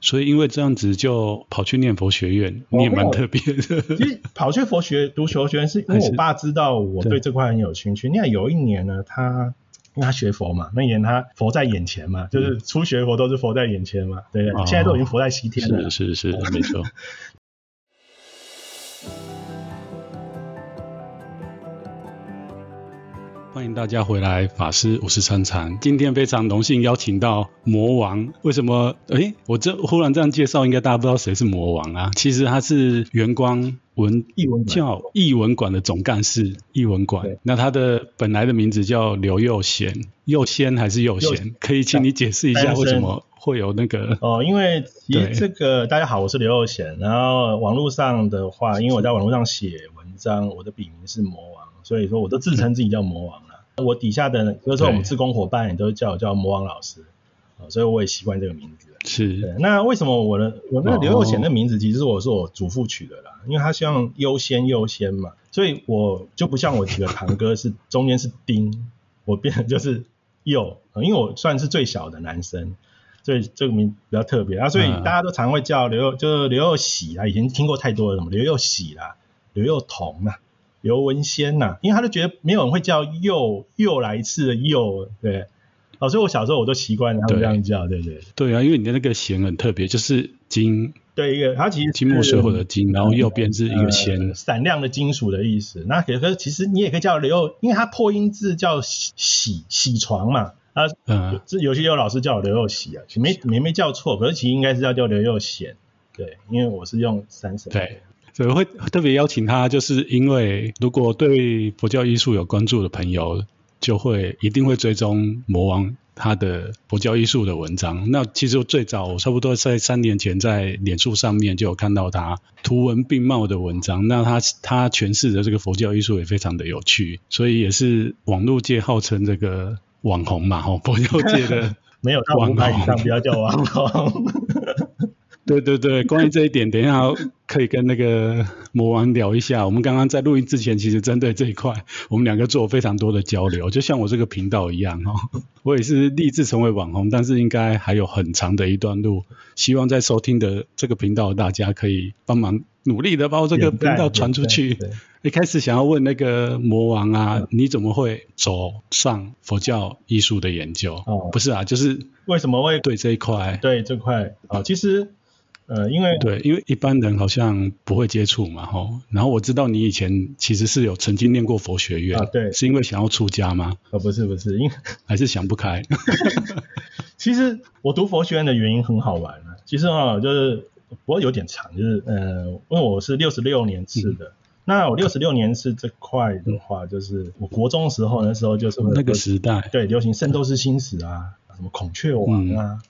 所以因为这样子就跑去念佛学院，你也蛮特别的。其实跑去佛学读佛学院是因为我爸知道我对这块很有兴趣。你看有一年呢，他因为他学佛嘛，那一年他佛在眼前嘛，就是初学佛都是佛在眼前嘛，对对，现在都已经佛在西天了。是是是，没错。欢迎大家回来，法师五十三禅。今天非常荣幸邀请到魔王。为什么？诶，我这忽然这样介绍，应该大家不知道谁是魔王啊？其实他是元光文艺文教艺文馆的总干事。艺文馆，那他的本来的名字叫刘佑贤，佑先还是佑贤？可以请你解释一下为什么会有那个？哦，因为其实这个大家好，我是刘佑贤。然后网络上的话，因为我在网络上写文章，我的笔名是魔王。所以说，我都自称自己叫魔王了。嗯、我底下的，比如说我们志工伙伴也都叫我叫魔王老师，所以我也习惯这个名字。是。那为什么我的我那个刘祐贤的名字，其实我是我祖父取的啦，因为他希望优先优先嘛，所以我就不像我几个堂哥是中间是丁，我变成就是幼，因为我算是最小的男生，所以这个名比较特别啊，所以大家都常会叫刘祐，就是刘又喜啊，以前听过太多了，什么刘又喜啦，刘又彤啊。刘文先呐、啊，因为他就觉得没有人会叫又又来一次的又，对，哦，所以我小时候我都习惯他们这样叫，对对。对，对啊，因为你的那个贤很特别，就是金，对一个，它其实金木水火的金，然后右边是一个仙，闪、呃、亮的金属的意思。那可是其实你也可以叫刘，因为它破音字叫喜喜床嘛，啊，嗯，这有些有老师叫我刘又喜啊，没没没叫错，可是其实应该是要叫刘又贤，对，因为我是用三声，对。所以会特别邀请他，就是因为如果对佛教艺术有关注的朋友，就会一定会追踪魔王他的佛教艺术的文章。那其实最早我差不多在三年前在脸书上面就有看到他图文并茂的文章。那他他诠释的这个佛教艺术也非常的有趣，所以也是网络界号称这个网红嘛，吼，佛教界的 没有到五百以上，不要叫网红。对对对，关于这一点，等一下可以跟那个魔王聊一下。我们刚刚在录音之前，其实针对这一块，我们两个做非常多的交流，就像我这个频道一样哦。我也是立志成为网红，但是应该还有很长的一段路。希望在收听的这个频道，大家可以帮忙努力的把我这个频道传出去。一开始想要问那个魔王啊，你怎么会走上佛教艺术的研究？哦，不是啊，就是为什么会对这一块？对这块啊，其实。呃，因为对，因为一般人好像不会接触嘛，吼。然后我知道你以前其实是有曾经念过佛学院啊，对，是因为想要出家吗？哦，不是不是，因为 还是想不开。其实我读佛学院的原因很好玩啊，其实啊，就是不过有点长，就是呃，因为我是六十六年次的，嗯、那我六十六年次这块的话，就是我国中的时候那时候就是那个时代，对，流行《圣斗士星矢》啊，什么孔雀王啊。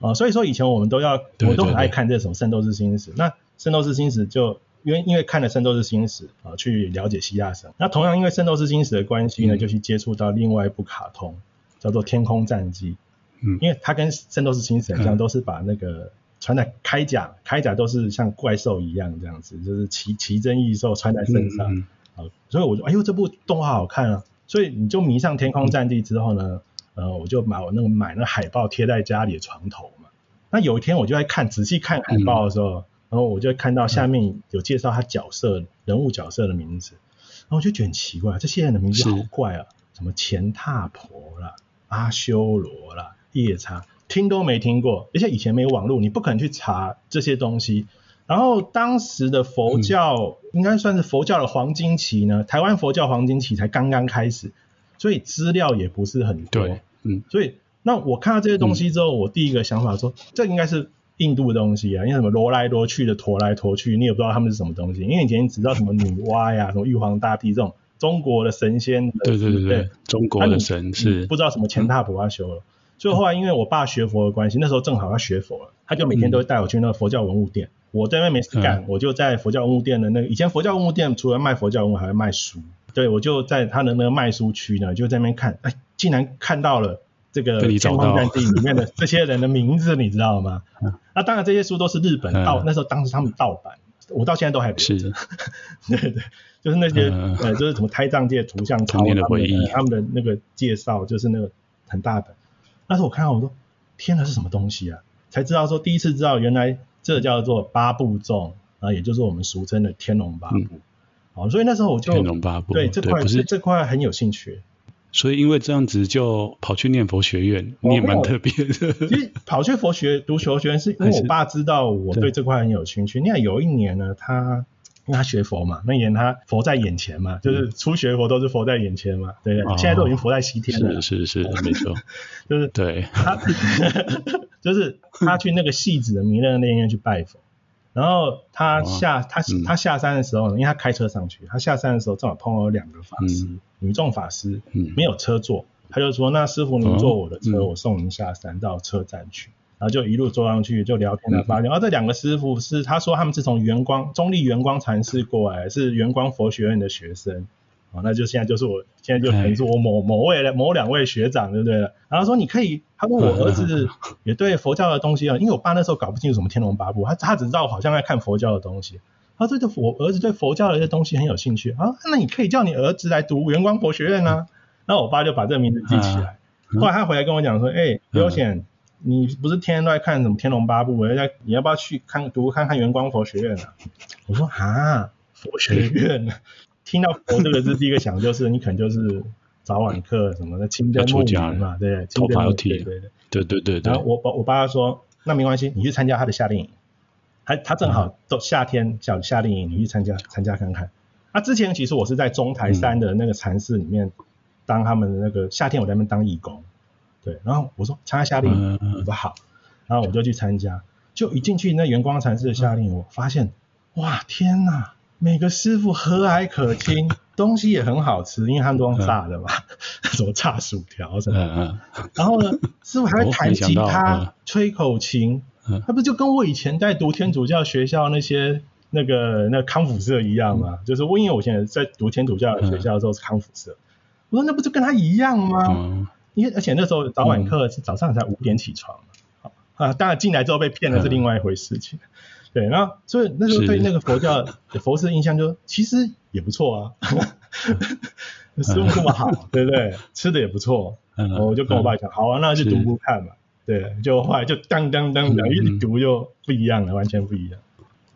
嗯啊、哦，所以说以前我们都要，我都很爱看这种《圣斗士星矢》。那《圣斗士星矢》就因为因为看了《圣斗士星矢》啊，去了解希腊神。那同样因为《圣斗士星矢》的关系呢，嗯、就去接触到另外一部卡通，叫做《天空战机》。嗯，因为它跟《圣斗士星矢》一样，都是把那个穿在铠甲，铠甲都是像怪兽一样这样子，就是奇奇珍异兽穿在身上。啊，所以我就哎呦，这部动画好看啊！所以你就迷上《天空战记》之后呢？呃，我就买我那个买那个海报贴在家里的床头嘛。那有一天我就在看仔细看海报的时候，嗯、然后我就看到下面有介绍他角色、嗯、人物角色的名字，然后我就觉得很奇怪，这些人的名字好怪啊，什么钱踏婆啦、阿修罗啦、夜叉，听都没听过，而且以前没有网络，你不可能去查这些东西。然后当时的佛教、嗯、应该算是佛教的黄金期呢，台湾佛教黄金期才刚刚开始。所以资料也不是很多，嗯，所以那我看到这些东西之后，嗯、我第一个想法说，这应该是印度的东西啊，因为什么罗来罗去的驮来驮去，你也不知道他们是什么东西，因为以前你只知道什么女娲呀、什么玉皇大帝这种中国的神仙，对对对对，对。中国的神是。不知道什么钱踏婆阿修了。所以后来因为我爸学佛的关系，那时候正好要学佛了，他就每天都会带我去那个佛教文物店，嗯、我在那边没事干，嗯、我就在佛教文物店的那个以前佛教文物店除了卖佛教文物，还会卖书。对，我就在他的那个卖书区呢，就在那边看，哎，竟然看到了这个《天荒战记》里面的 这些人的名字，你知道吗？那当然这些书都是日本盗，那时候当时他们盗版，我到现在都还不是。对对，就是那些呃，就是什么胎藏界图像，童年的回忆，他们的那个介绍，就是那个很大本。那时候我看到，我说天哪，是什么东西啊？才知道说第一次知道原来这叫做八部众啊，也就是我们俗称的天龙八部。嗯哦，所以那时候我就天龙八部对这块是这块很有兴趣，所以因为这样子就跑去念佛学院，你也蛮特别的。其实跑去佛学读佛学院是因为我爸知道我对这块很有兴趣。你看有一年呢，他因为他学佛嘛，那年他佛在眼前嘛，就是初学佛都是佛在眼前嘛，对不对？现在都已经佛在西天了，是是是，没错，就是对他，就是他去那个戏子的弥勒那院去拜佛。然后他下、哦、他他下山的时候，因为他开车上去，他下山的时候正好碰到两个法师，嗯、女众法师，嗯、没有车坐，他就说：“那师傅您坐我的车，哦、我送您下山到车站去。嗯”然后就一路坐上去就聊天了，发现啊，这两个师傅是他说他们是从圆光中立圆光禅师过来，是圆光佛学院的学生。哦，那就现在就是我现在就可能是我某某位的某两位学长，对不对？然后说你可以，他说我儿子也对佛教的东西啊，因为我爸那时候搞不清楚什么天龙八部，他他只知道好像在看佛教的东西。他说这我儿子对佛教的一些东西很有兴趣啊，那你可以叫你儿子来读圆光佛学院啊。然后我爸就把这个名字记起来。后来他回来跟我讲说，哎，刘显，你不是天天都在看什么天龙八部，人家你要不要去看读看看圆光佛学院啊？我说啊，佛学院。听到佛这个字，第一个想就是你可能就是早晚课什么的，清真木棉嘛，对，头发要剃，对对对对对对。然后我我爸爸说，那没关系，你去参加他的夏令营，他他正好都夏天叫夏令营，你去参加参加看看。那之前其实我是在中台山的那个禅寺里面当他们的那个夏天我在那边当义工，对。然后我说参加夏令营，我说好，然后我就去参加，就一进去那圆光禅寺的夏令营，我发现哇天哪！每个师傅和蔼可亲，东西也很好吃，因为他们都用炸的嘛，什么炸薯条什么。嗯嗯。然后呢，师傅还会弹吉他、吹口琴，他不就跟我以前在读天主教学校那些那个那个康复社一样吗？就是我因为我现在在读天主教的学校的时候是康复社，我说那不就跟他一样吗？因为而且那时候早晚课是早上才五点起床，啊，当然进来之后被骗了是另外一回事情。对，然后所以那时候对那个佛教的佛寺印象就其实也不错啊，食物这么好，对不对？吃的也不错，我就跟我爸讲，好啊，那就读读看嘛。对，就后来就当当当当一读就不一样了，完全不一样。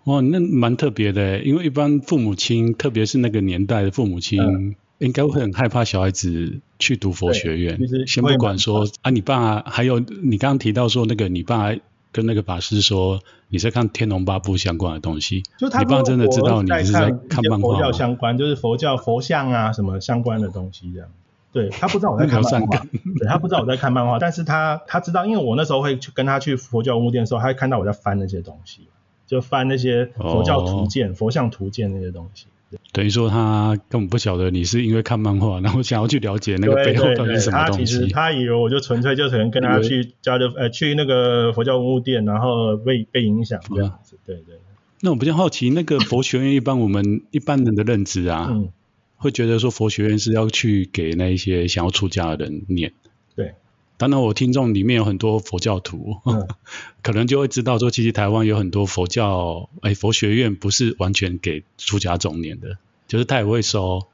哇，那蛮特别的，因为一般父母亲，特别是那个年代的父母亲，应该会很害怕小孩子去读佛学院。先不管说啊，你爸还有你刚刚提到说那个你爸。跟那个法师说，你在看《天龙八部》相关的东西，就他你爸真的知道你是在看漫画佛教相关，就是佛教佛像啊什么相关的东西这样。对，他不知道我在看漫画，对，他不知道我在看漫画，但是他他知道，因为我那时候会去跟他去佛教文物店的时候，他会看到我在翻那些东西，就翻那些佛教图鉴、哦、佛像图鉴那些东西。等于说他根本不晓得你是因为看漫画，然后想要去了解那个背后到底是什么东西。他其实他以为我就纯粹就可能跟他去交流，呃，去那个佛教文物店，然后被被影响这样子。对对。那我比较好奇，那个佛学院一般我们一般人的认知啊，嗯、会觉得说佛学院是要去给那一些想要出家的人念。对。当然，我听众里面有很多佛教徒，嗯、可能就会知道说，其实台湾有很多佛教，哎，佛学院不是完全给出家中念的，就是他也会收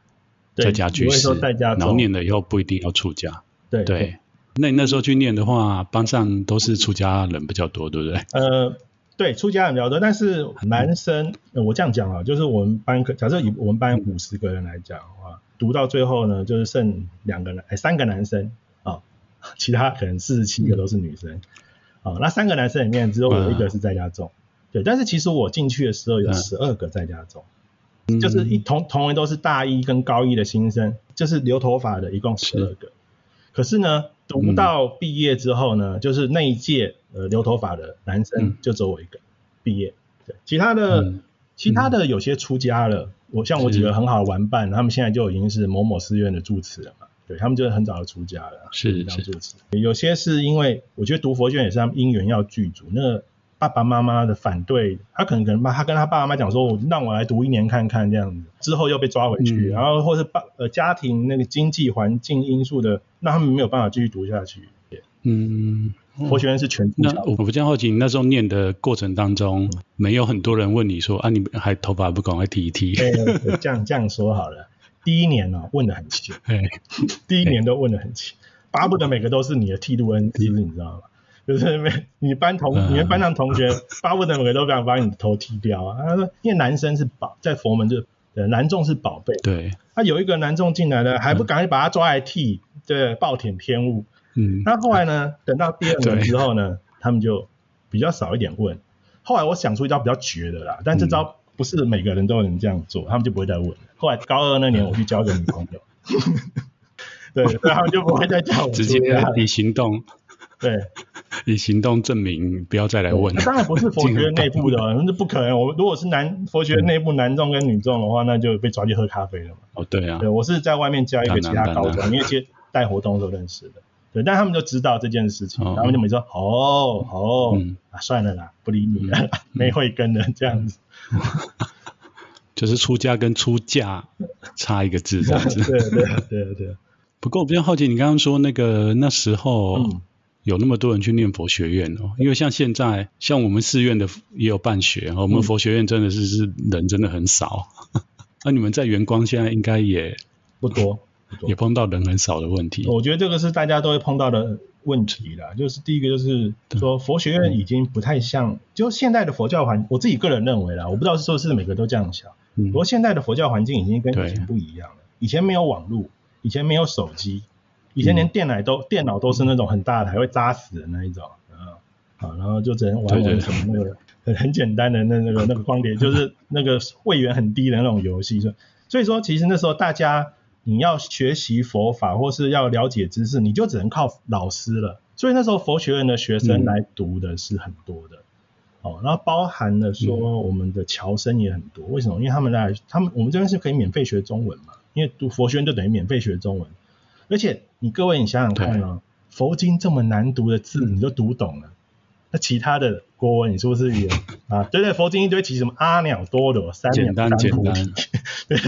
在家居士，然后念了以后不一定要出家。对，对，那你那时候去念的话，班上都是出家人比较多，对不对？呃，对，出家人比较多，但是男生，我这样讲啊，就是我们班，假设以我们班五十个人来讲的话，读到最后呢，就是剩两个人，哎，三个男生。其他可能四十七个都是女生，啊、那三个男生里面只有我一个是在家种，嗯、对，但是其实我进去的时候有十二个在家种，嗯、就是一同同为都是大一跟高一的新生，就是留头发的，一共十二个。是可是呢，读到毕业之后呢，嗯、就是那一届呃留头发的男生就只有我一个毕业，对，其他的、嗯、其他的有些出家了，我像我几个很好的玩伴，他们现在就已经是某某寺院的住持了嘛。对，他们就是很早就出家了，是是是。有些是因为我觉得读佛学院也是他们因缘要具足，那爸爸妈妈的反对，他可能可能他跟他爸爸妈妈讲说，我让我来读一年看看这样子，之后又被抓回去，嗯、然后或是爸呃家庭那个经济环境因素的，那他们没有办法继续读下去。嗯，佛学院是全。那我比较好奇，那时候念的过程当中，嗯、没有很多人问你说啊，你还头发不赶快剃一剃？对，这样这样说好了。第一年呢、哦，问得很勤，嘿第一年都问的很勤，巴不得每个都是你的剃度恩师，你知道吗？就是没你班同你们班上同学 巴不得每个都想把你的头剃掉啊。他说，因为男生是宝，在佛门就是男众是宝贝。对。他有一个男众进来了，还不赶紧把他抓来剃，对，暴殄天物。嗯。那后来呢？等到第二年之后呢，他们就比较少一点问。后来我想出一招比较绝的啦，但这招不是每个人都能这样做，他们就不会再问。后来高二那年，我去交个女朋友。对，所以他们就不会再叫我 直接以行动，对，以行动证明不要再来问。当然不是佛学院内部的，那不可能。我如果是男佛学院内部男众跟女众的话，那就被抓去喝咖啡了嘛。哦，对啊。对，我是在外面教一个其他高中，因为接带活动的时候认识的。对，但他们就知道这件事情，他们就没说哦哦，啊算了啦，不理你了，没慧根的这样子。就是出家跟出嫁差一个字这样子。对对对对。不过我比较好奇，你刚刚说那个那时候有那么多人去念佛学院哦，因为像现在像我们寺院的也有办学，我们佛学院真的是是人真的很少。那你们在圆光现在应该也不多，也碰到人很少的问题。我觉得这个是大家都会碰到的问题啦。就是第一个就是说佛学院已经不太像，就现在的佛教环，我自己个人认为啦，我不知道是不是每个都这样想。不过现在的佛教环境已经跟以前不一样了，以前没有网络。以前没有手机，以前连电脑都、嗯、电脑都是那种很大的，还会扎死的那一种啊，好，然后就只能玩玩什么那个很很简单的那那个那个光碟，就是那个位元很低的那种游戏。所所以说，其实那时候大家你要学习佛法或是要了解知识，你就只能靠老师了。所以那时候佛学院的学生来读的是很多的，哦、嗯，然后包含了说我们的侨生也很多。为什么？因为他们来，他们我们这边是可以免费学中文嘛。因为读佛学院就等于免费学中文，而且你各位你想想看哦，佛经这么难读的字你都读懂了，那其他的国文你是不是也啊？对对，佛经一堆题什么阿耨多罗三藐三菩提，对，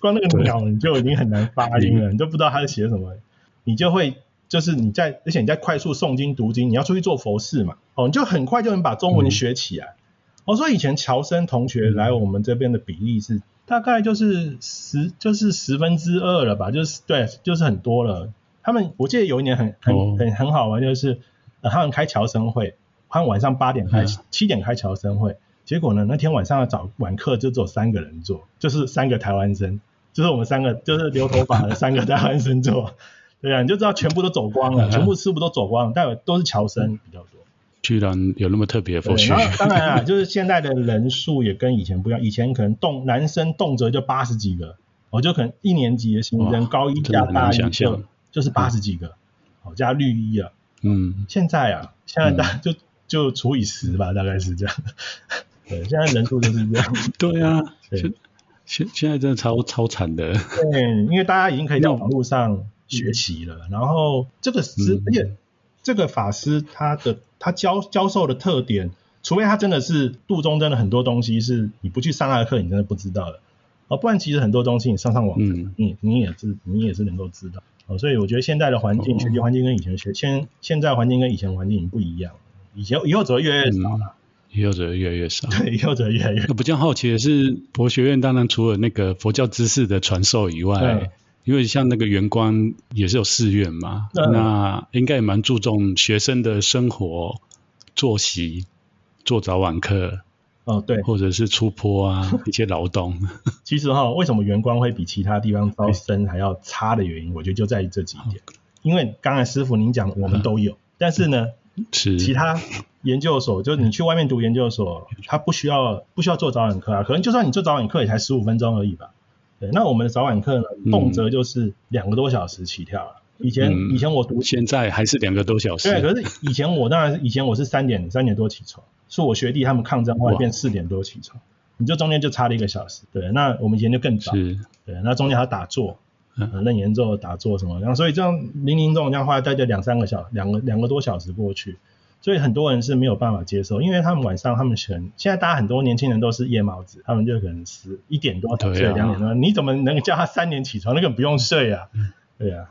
光那个鸟你就已经很难发音了，你都不知道它是写什么，你就会就是你在而且你在快速诵经读经，你要出去做佛事嘛，哦，你就很快就能把中文学起来。我说以前侨生同学来我们这边的比例是。大概就是十，就是十分之二了吧，就是对，就是很多了。他们我记得有一年很很很很好玩，就是、呃、他们开侨生会，他们晚上八点开，七点开侨生会，结果呢那天晚上要早晚课就只有三个人做，就是三个台湾生，就是我们三个就是留头发的 三个台湾生做，对啊，你就知道全部都走光了，全部师傅都走光了，但都是侨生比较多。居然有那么特别的佛学，当然啊，就是现在的人数也跟以前不一样。以前可能动男生动辄就八十几个，我就可能一年级的新生，高一加大一就就是八十几个，哦加绿衣啊，嗯，现在啊，现在大就就除以十吧，大概是这样。对，现在人数就是这样。对啊，现现现在真的超超惨的。对，因为大家已经可以在网络上学习了，然后这个是而且这个法师他的。他教教授的特点，除非他真的是度中真的很多东西是你不去上他的课，你真的不知道的。哦，不然其实很多东西你上上网，嗯，你你也是你也是能够知道。哦，所以我觉得现在的环境，学习环境跟以前学现现在环境跟以前环境已经不一样。以前以后只会越来越少了，以后只会越来越少。对，以后只会越来越少。比较好奇的是，佛学院当然除了那个佛教知识的传授以外。因为像那个圆光也是有寺院嘛，嗯、那应该也蛮注重学生的生活作息，做早晚课，哦对，或者是出坡啊 一些劳动。其实哈，为什么圆光会比其他地方招生还要差的原因，我觉得就在于这几点。因为刚才师傅您讲我们都有，嗯、但是呢，是其他研究所，就是你去外面读研究所，他不需要不需要做早晚课啊，可能就算你做早晚课也才十五分钟而已吧。对，那我们的早晚课呢，动辄就是两个多小时起跳了。以前、嗯、以前我读，现在还是两个多小时。对，可是以前我当然以前我是三点三点多起床，是我学弟他们抗争后来变四点多起床，你就中间就差了一个小时。对，那我们以前就更早。是。对，那中间还要打坐，嗯，楞严咒打坐什么，然后所以这样零零总这样花大概两三个小两个两个多小时过去。所以很多人是没有办法接受，因为他们晚上他们全现在大家很多年轻人都是夜猫子，他们就可能十一点多才睡，两点多，你怎么能叫他三点起床？那个不用睡啊，对啊，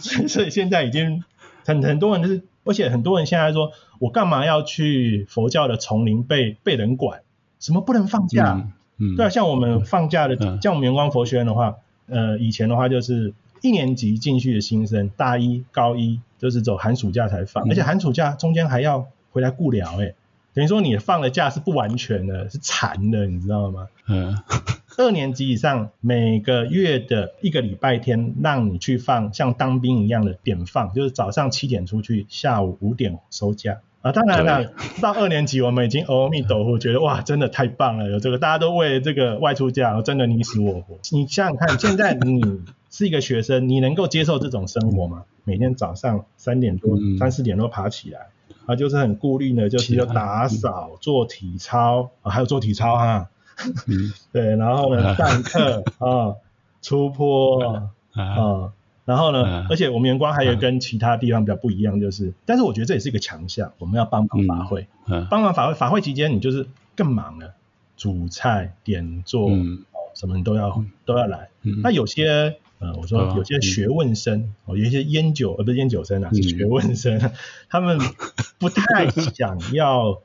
所 以所以现在已经很很多人就是，而且很多人现在说，我干嘛要去佛教的丛林被被人管？什么不能放假？嗯，嗯对啊，像我们放假的，嗯、像我们圆光佛学院的话，呃，以前的话就是一年级进去的新生，大一、高一就是走寒暑假才放，嗯、而且寒暑假中间还要回来顾寮，哎，等于说你放的假是不完全的，是残的，你知道吗？嗯。二年级以上每个月的一个礼拜天，让你去放像当兵一样的点放，就是早上七点出去，下午五点收假啊。当然了，到二年级我们已经阿弥陀佛，觉得哇，真的太棒了，有这个大家都为这个外出假，真的你死我活。你想想看，现在你是一个学生，你能够接受这种生活吗？每天早上三点多、三四点多爬起来，啊，就是很顾虑呢，就是要打扫、做体操啊，还有做体操哈。嗯，对，然后呢，上课啊，出坡啊，啊，然后呢，啊、而且我们员光还有跟其他地方比较不一样，就是，啊、但是我觉得这也是一个强项，我们要帮忙法会，嗯，帮忙法会，法会期间你就是更忙了，煮菜、点做，嗯，什么你都要都要来。嗯、那有些呃，我说有些学问生，哦，有一些烟酒呃不是烟酒生啊，是学问生，嗯、他们不太想要。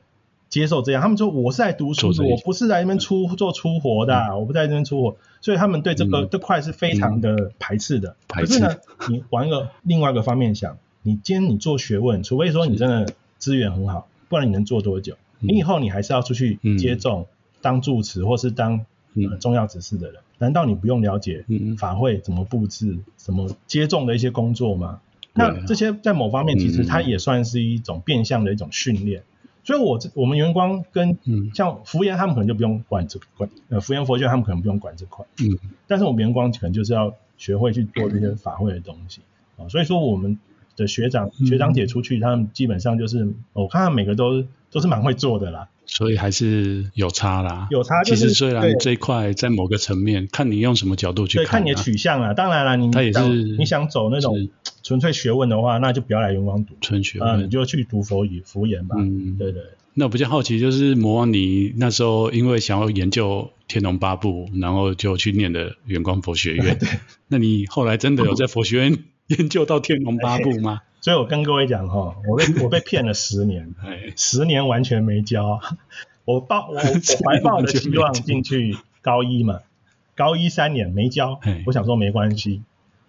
接受这样，他们说我是来读书的，我不是来那边出做出活的，嗯、我不在那边出活，所以他们对这个、嗯、这块是非常的排斥的。排斥。可是呢，你往一个另外一个方面想，你今天你做学问，除非说你真的资源很好，不然你能做多久？嗯、你以后你还是要出去接种、嗯、当住持或是当、呃、重要指示的人，嗯、难道你不用了解法会怎么布置、什么接种的一些工作吗？嗯、那这些在某方面其实它也算是一种变相的一种训练。所以我，我我们员光跟像福研他们可能就不用管这管呃福研佛学他们可能不用管这块，嗯，但是我们员光可能就是要学会去做这些法会的东西啊。所以说，我们的学长学长姐出去，他们基本上就是我看他们每个都都是蛮会做的啦。所以还是有差啦，有差。其实虽然这一块在某个层面，看你用什么角度去看，看你的取向啊。当然了，你他也是你想走那种。纯粹学问的话，那就不要来云光读。纯学问，啊，你就去读佛语、佛言吧。嗯，对对。那我比较好奇，就是魔王，你那时候因为想要研究《天龙八部》，然后就去念的远光佛学院。对。那你后来真的有在佛学院 研究到《天龙八部》吗？所以我跟各位讲哈，我被 我被骗了十年，十年完全没交。我抱我我 怀抱的希望进去高一嘛，高一三年没交，我想说没关系。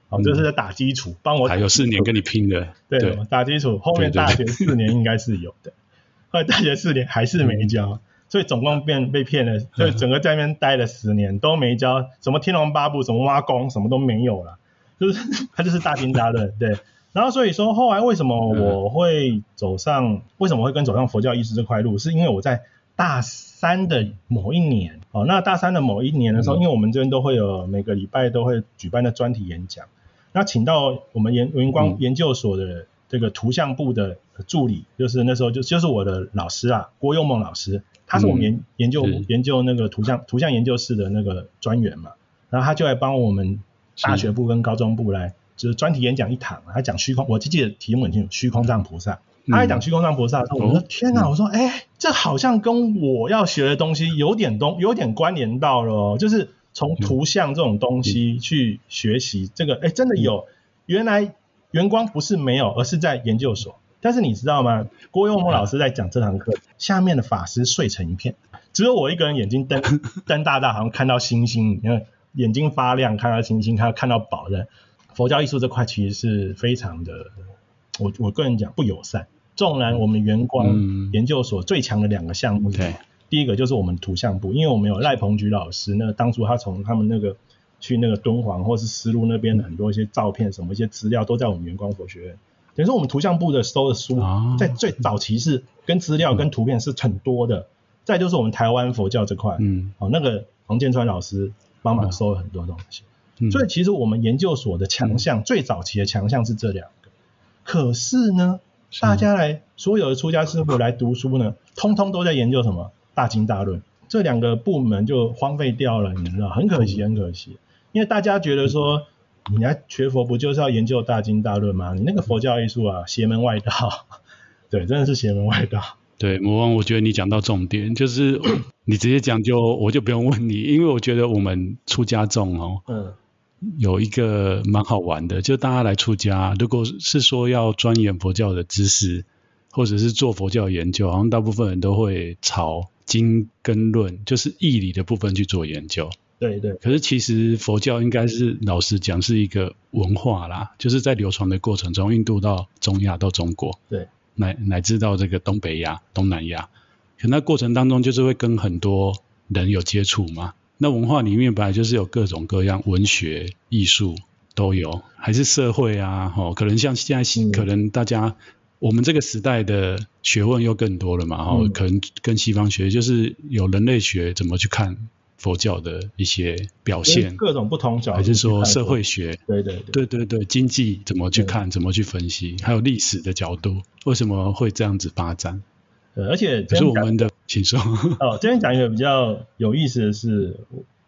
哦，这是在打基础，帮我还有四年跟你拼的，对，打基础，后面大学四年应该是有的，后来大学四年还是没教，嗯、所以总共变被骗了，所以整个在那边待了十年都没交，什么天龙八部，什么挖工，什么都没有了，就是他就是大金大的，对，然后所以说后来为什么我会走上，嗯、为什么会跟走上佛教意识这块路，是因为我在大三的某一年，哦，那大三的某一年的时候，嗯、因为我们这边都会有每个礼拜都会举办的专题演讲。那请到我们研云光研究所的这个图像部的助理，嗯、就是那时候就就是我的老师啊，郭佑梦老师，他是我们研研究、嗯、研究那个图像图像研究室的那个专员嘛，然后他就来帮我们大学部跟高中部来，是就是专题演讲一堂，他讲虚空，我记得题目很清楚，虚空藏菩萨，嗯、他一讲虚空藏菩萨的时候，我说天哪，嗯、我说哎、欸，这好像跟我要学的东西有点东有点关联到了、哦，就是。从图像这种东西去学习这个，哎，真的有。原来员光不是没有，而是在研究所。但是你知道吗？郭佑梦老师在讲这堂课，下面的法师睡成一片，只有我一个人眼睛瞪 瞪大大，好像看到星星，因为眼睛发亮，看到星星，看到看到宝的。佛教艺术这块其实是非常的，我我个人讲不友善。纵然我们圆光研究所最强的两个项目。对。第一个就是我们图像部，因为我们有赖鹏举老师，那当初他从他们那个去那个敦煌或是丝路那边的很多一些照片，什么一些资料都在我们圆光佛学院。等于说我们图像部的收的书，在最早期是跟资料跟图片是很多的。再就是我们台湾佛教这块，嗯，哦，那个黄建川老师帮忙收了很多东西。所以其实我们研究所的强项，最早期的强项是这两个。可是呢，大家来所有的出家师傅来读书呢，通通都在研究什么？大经大论这两个部门就荒废掉了，你知道，很可惜，很可惜。因为大家觉得说，你来学佛不就是要研究大经大论吗？你那个佛教艺术啊，邪门外道，对，真的是邪门外道。对，魔王，我觉得你讲到重点，就是 你直接讲就我就不用问你，因为我觉得我们出家众哦，嗯，有一个蛮好玩的，就大家来出家，如果是说要钻研佛教的知识，或者是做佛教研究，好像大部分人都会朝经跟论，就是义理的部分去做研究。对对。可是其实佛教应该是老实讲是一个文化啦，就是在流传的过程中，印度到中亚到中国，对，乃乃至到这个东北亚、东南亚，可那过程当中就是会跟很多人有接触嘛。那文化里面本来就是有各种各样文学、艺术都有，还是社会啊，哦，可能像现在，可能大家。我们这个时代的学问又更多了嘛，哈、嗯，可能跟西方学就是有人类学怎么去看佛教的一些表现，各种不同角度，还是说社会学，对对对对对，经济怎么去看，怎么去分析，还有历史的角度，为什么会这样子发展？对，而且可是我们的，请说。哦，这边讲一个比较有意思的是，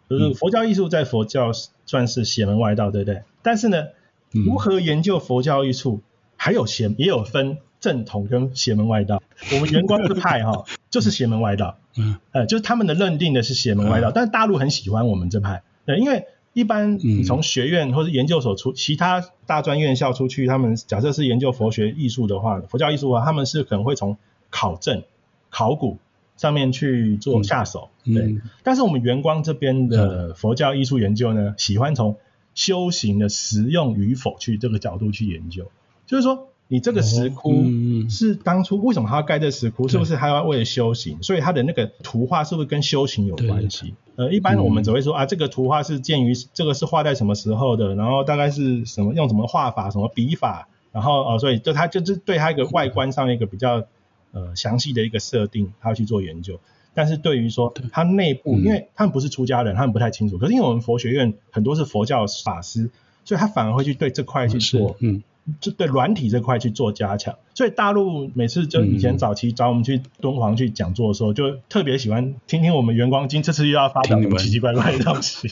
就是佛教艺术在佛教算是邪门外道，对不对？但是呢，如何研究佛教艺术？还有邪也有分正统跟邪门外道，我们圆光之派哈 就是邪门外道，嗯，呃，就是他们的认定的是邪门外道，嗯、但是大陆很喜欢我们这派，对，因为一般你从学院或者研究所出，其他大专院校出去，他们假设是研究佛学艺术的话，佛教艺术的话，他们是可能会从考证、考古上面去做下手，嗯、对，嗯、但是我们元光这边的佛教艺术研究呢，喜欢从修行的实用与否去这个角度去研究。就是说，你这个石窟是当初为什么他要盖这石窟？是不是他要为了修行？所以他的那个图画是不是跟修行有关系？呃，一般我们只会说啊，这个图画是鉴于这个是画在什么时候的，然后大概是什么用什么画法、什么笔法，然后哦，所以就他就是对他一个外观上一个比较呃详细的一个设定，他要去做研究。但是对于说他内部，因为他们不是出家人，他们不太清楚。可是因为我们佛学院很多是佛教法师，所以他反而会去对这块去做，嗯。就对软体这块去做加强，所以大陆每次就以前早期找我们去敦煌去讲座的时候，嗯、就特别喜欢听听我们圆光经这次又要发表什么奇奇怪怪的东西。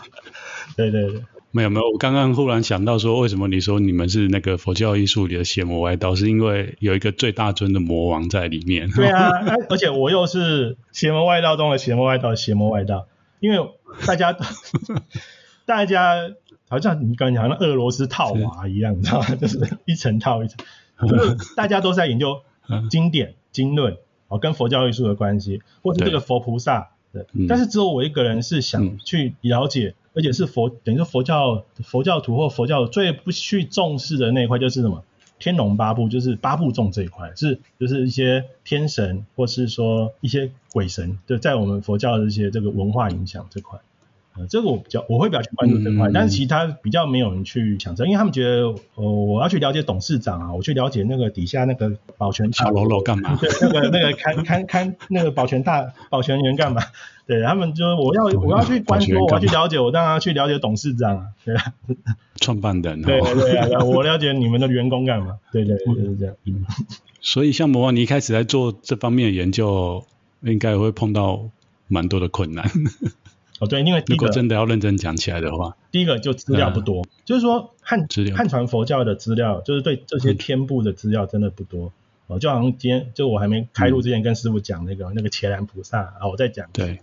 对 对对，没有没有，我刚刚忽然想到说，为什么你说你们是那个佛教艺术里的邪魔外道，是因为有一个最大尊的魔王在里面。对啊，而且我又是邪魔外道中的邪魔外道，邪魔外道，因为大家 大家。好像你刚才讲的俄罗斯套娃一样，你知道吗？就是一层套一层，就是大家都在研究经典经论哦，跟佛教艺术的关系，或者这个佛菩萨的。但是只有我一个人是想去了解，而且是佛等于说佛教佛教徒或佛教最不去重视的那一块，就是什么天龙八部，就是八部众这一块，是就是一些天神或是说一些鬼神，就在我们佛教的一些这个文化影响这块。这个我比较我会比较去关注这块，嗯、但是其他比较没有人去想这，因为他们觉得，呃，我要去了解董事长啊，我去了解那个底下那个保全小喽啰干嘛？对，那个那个看看看那个保全大保全员干嘛？对他们就我要我要去关注，我要去了解，我当然要去了解董事长啊，对吧？创办人。对对对啊，我了解你们的员工干嘛？对对对，就是这样。嗯。所以像魔王，你一开始在做这方面的研究，应该也会碰到蛮多的困难。哦，对，因为如果真的要认真讲起来的话，第一个就资料不多，嗯、就是说汉汉传佛教的资料，就是对这些天部的资料真的不多。哦、嗯，就好像今天就我还没开录之前跟师傅讲那个、嗯、那个伽蓝菩萨啊，我 再讲。对，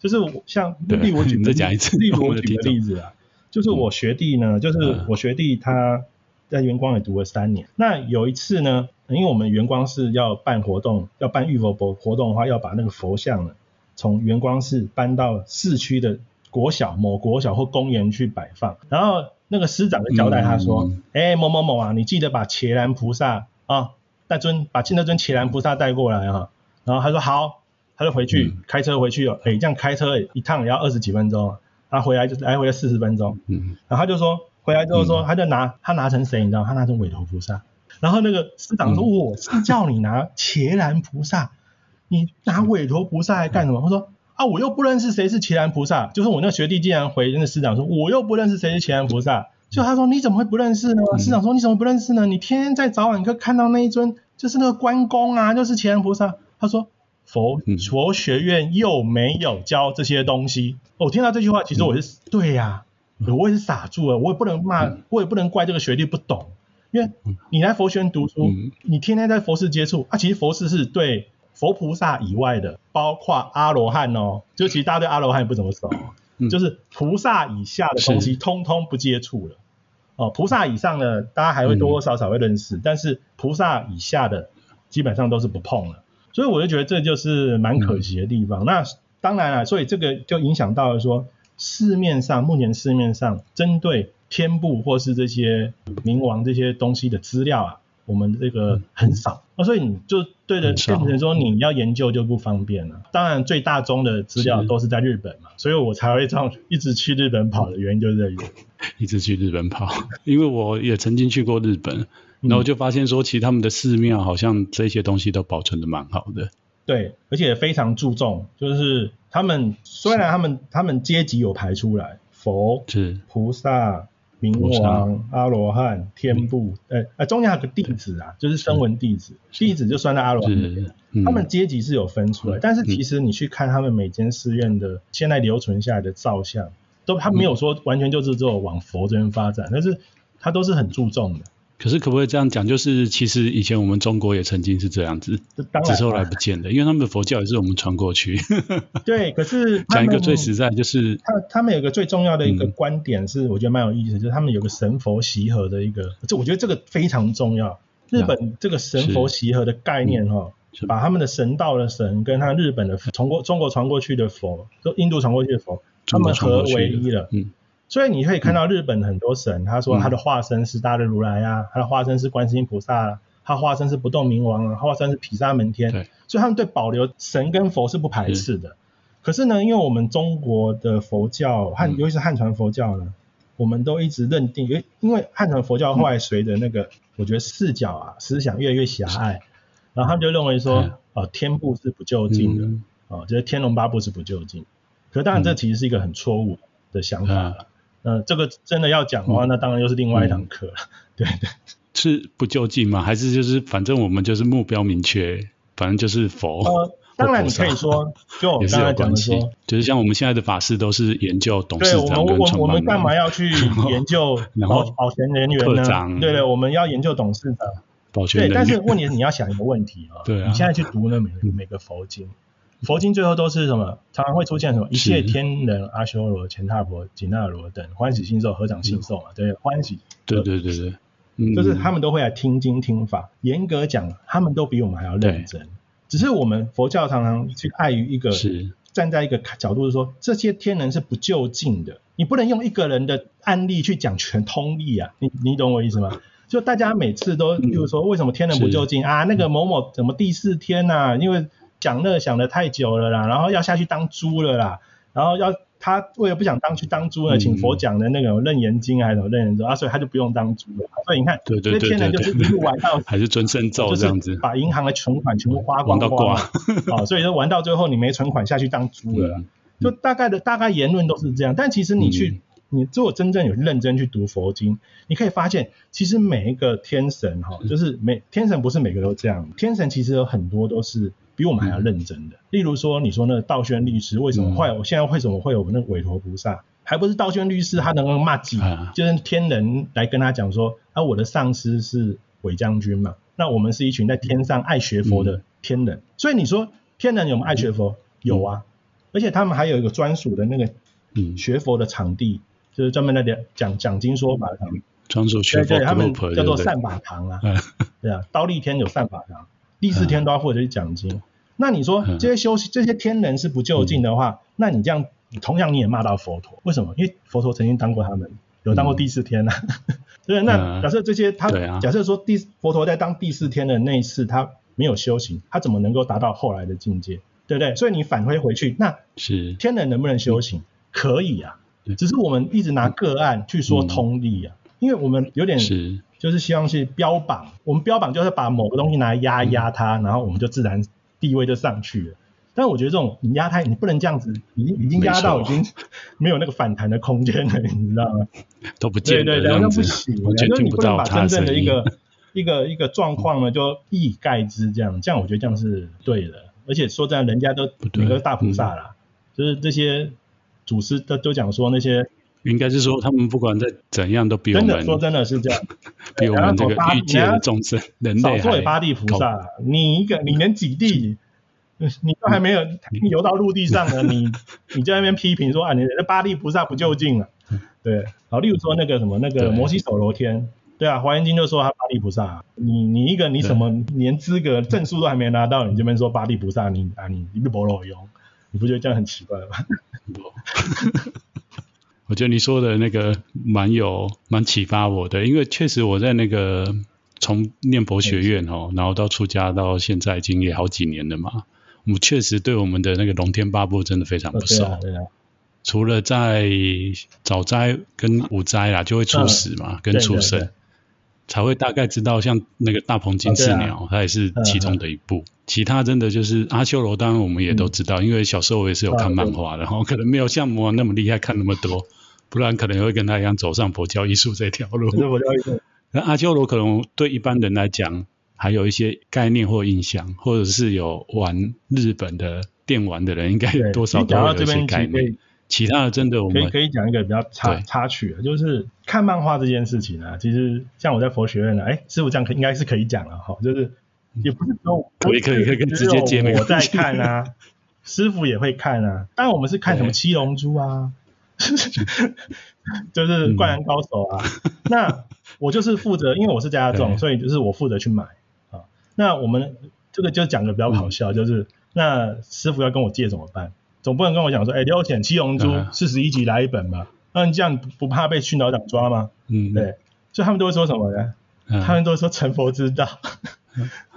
就是像例如我举个例子，例我举个例子啊，就是我学弟呢，就是我学弟他在圆光也读了三年，嗯、那有一次呢，因为我们圆光是要办活动，要办玉佛活活动的话，要把那个佛像呢。从圆光寺搬到市区的国小某国小或公园去摆放，然后那个师长就交代他说：“哎、嗯，某某某啊，你记得把伽蓝菩萨啊，带尊把那尊伽蓝菩萨带过来哈、啊。”然后他说：“好。”他就回去、嗯、开车回去了。哎，这样开车一趟也要二十几分钟，他回来就来回了四十分钟。嗯，然后他就说回来之后说，他就拿他拿成谁你知道？他拿成韦陀菩萨。然后那个师长说：“我是叫你拿伽蓝菩萨。”你拿韦头菩萨来干什么？他说啊，我又不认识谁是伽蓝菩萨。就是我那学弟竟然回那个师长说，我又不认识谁是伽蓝菩萨。就他说你怎么会不认识呢？师长说你怎么不认识呢？你天天在早晚课看到那一尊，就是那个关公啊，就是伽蓝菩萨。他说佛佛学院又没有教这些东西。我听到这句话，其实我是对呀，我也是傻住了，我也不能骂，我也不能怪这个学弟不懂，因为你来佛学院读书，你天天在佛寺接触啊，其实佛寺是对。佛菩萨以外的，包括阿罗汉哦，就其实大家对阿罗汉也不怎么熟，嗯、就是菩萨以下的东西，通通不接触了。哦，菩萨以上的，大家还会多多少少会认识，嗯、但是菩萨以下的，基本上都是不碰了。所以我就觉得这就是蛮可惜的地方。嗯、那当然了，所以这个就影响到了说，市面上目前市面上针对天部或是这些冥王这些东西的资料啊，我们这个很少，那、嗯、所以你就对的变成说你要研究就不方便了。当然最大宗的资料都是在日本嘛，所以我才会这样一直去日本跑的原因就是这个，一直去日本跑，因为我也曾经去过日本，然后就发现说，其实他们的寺庙好像这些东西都保存的蛮好的。对，而且非常注重，就是他们虽然他们他们阶级有排出来，佛是。菩萨、冥王、阿罗汉、天部，呃呃，中间还有个弟子啊，就是声闻弟子，弟子就算在阿罗汉里面，嗯、他们阶级是有分出来，但是其实你去看他们每间寺院的现在留存下来的造像，都他没有说完全就是只有往佛这边发展，但是他都是很注重的。可是可不可以这样讲？就是其实以前我们中国也曾经是这样子，只是后来不见的，因为他们的佛教也是我们传过去。对，可是讲一个最实在，就是他他们有个最重要的一个观点是，我觉得蛮有意思，就是他们有个神佛习合的一个，这我觉得这个非常重要。日本这个神佛习合的概念哈，把他们的神道的神跟他日本的从过中国传过去的佛，就印度传过去的佛，他们合为一了。嗯。所以你可以看到日本很多神，他说他的化身是大日如来啊，他的化身是观世音菩萨啊，他化身是不动明王啊，化身是毗沙门天。所以他们对保留神跟佛是不排斥的。可是呢，因为我们中国的佛教汉，尤其是汉传佛教呢，我们都一直认定，因为因为汉传佛教后来随着那个，我觉得视角啊思想越来越狭隘，然后他们就认为说，哦，天部是不究竟的，哦，就是天龙八部是不究竟。可是当然这其实是一个很错误的想法。了。呃，这个真的要讲的话，那当然又是另外一堂课了。嗯、对对，是不就近吗？还是就是反正我们就是目标明确，反正就是佛。呃，当然你可以说，就我们刚才讲的说，就是像我们现在的法师都是研究董事长跟我们我们干嘛要去研究 保保全人员呢？对对，我们要研究董事长。保全人员。对，但是问题是你要想一个问题啊。对啊。你现在去读那每每个佛经。佛经最后都是什么？常常会出现什么？一切天人、阿修罗、乾闼婆、紧那罗等欢喜信受、合掌信受嘛？对，欢喜。对对对对，嗯，就是他们都会来听经听法。严格讲，他们都比我们还要认真。只是我们佛教常常去碍于一个，是站在一个角度是说，这些天人是不究竟的。你不能用一个人的案例去讲全通义啊！你你懂我意思吗？就大家每次都，比如说为什么天人不究竟啊？那个某某怎么第四天呐？因为讲那想的太久了啦，然后要下去当猪了啦，然后要他为了不想当去当猪呢，请佛讲的那个《楞严经》还是什么《楞严咒》啊，所以他就不用当猪了。所以你看，对对对，对，对，天人就是一路玩到还是尊圣咒这样子，把银行的存款全部花光光，啊，所以说玩到最后你没存款下去当猪了，嗯、就大概的大概言论都是这样。但其实你去，嗯、你如果真正有认真去读佛经，你可以发现，其实每一个天神哈，就是每天神不是每个都这样，天神其实有很多都是。比我们还要认真的，例如说，你说那个道宣律师为什么会有？现在为什么会有那个韦陀菩萨？还不是道宣律师他能够骂几？就是天人来跟他讲说，啊，我的上司是韦将军嘛，那我们是一群在天上爱学佛的天人，所以你说天人有没有爱学佛？有啊，而且他们还有一个专属的那个学佛的场地，就是专门那点讲讲经说法的场地，专属学，对对，他们叫做善法堂啊，对啊，刀立天有善法堂，第四天都要负责去讲经。那你说这些修行这些天人是不就近的话，嗯、那你这样同样你也骂到佛陀，为什么？因为佛陀曾经当过他们，有当过第四天呐、啊。嗯、对，那假设这些他，啊、假设说第佛陀在当第四天的那一次他没有修行，他怎么能够达到后来的境界？对不对？所以你返回回去，那是天人能不能修行？可以啊，只是我们一直拿个案去说通例啊，因为我们有点是就是希望去标榜，我们标榜就是把某个东西拿来压压它，然后我们就自然。地位就上去了，但我觉得这种你压它，你不能这样子，已经已经压到已经没有那个反弹的空间了，你知道吗？都不见对对对，那不行，就是你不能把真正的一个一个一个状况呢，就一以概之这样，这样我觉得这样是对的。而且说真的，人家都每个大菩萨啦，就是这些祖师都都讲说那些，应该是说他们不管在怎样都比我们真的说真的是这样，比我们这个欲界的众生人类还少做八地菩萨，你一个你连几地，你都还没有游到陆地上呢，你你在那边批评说啊，你的八地菩萨不究竟了，对，好，例如说那个什么那个摩西首罗天，对啊，华严经就说他八地菩萨，你你一个你什么连资格证书都还没拿到，你这边说八地菩萨，你啊你你不罗用，你不觉得这样很奇怪吗？我觉得你说的那个蛮有蛮启发我的，因为确实我在那个从念佛学院哦，然后到出家到现在已经也好几年了嘛，我们确实对我们的那个龙天八部真的非常不熟。哦对啊对啊除了在早斋跟午斋啦，就会出死嘛，嗯、跟出生，才会大概知道，像那个大鹏金翅鸟，它也是其中的一部。嗯、其他真的就是阿修罗，当然我们也都知道，嗯、因为小时候我也是有看漫画的，然后可能没有像魔王那么厉害，看那么多，不然可能会跟他一样走上佛教艺术这条路。佛教艺术。那阿修罗可能对一般人来讲，还有一些概念或印象，或者是有玩日本的电玩的人，应该多少都有一些概念。其他的真的我们，可以可以讲一个比较插插曲的，就是看漫画这件事情啊，其实像我在佛学院呢，哎，师傅这样可应该是可以讲了哈，就是也不是说可以可以可以跟直接接我在看啊，师傅也会看啊，当然我们是看什么七龙珠啊，就是灌篮高手啊，嗯、那我就是负责，因为我是家众，所以就是我负责去买啊，那我们这个就讲的比较好笑，嗯、就是那师傅要跟我借怎么办？总不能跟我讲说，哎、欸，刘显七龙珠四十一集来一本吧？那你这样不怕被训导长抓吗？嗯，对，所以他们都会说什么呢？嗯、他们都会说成佛之道，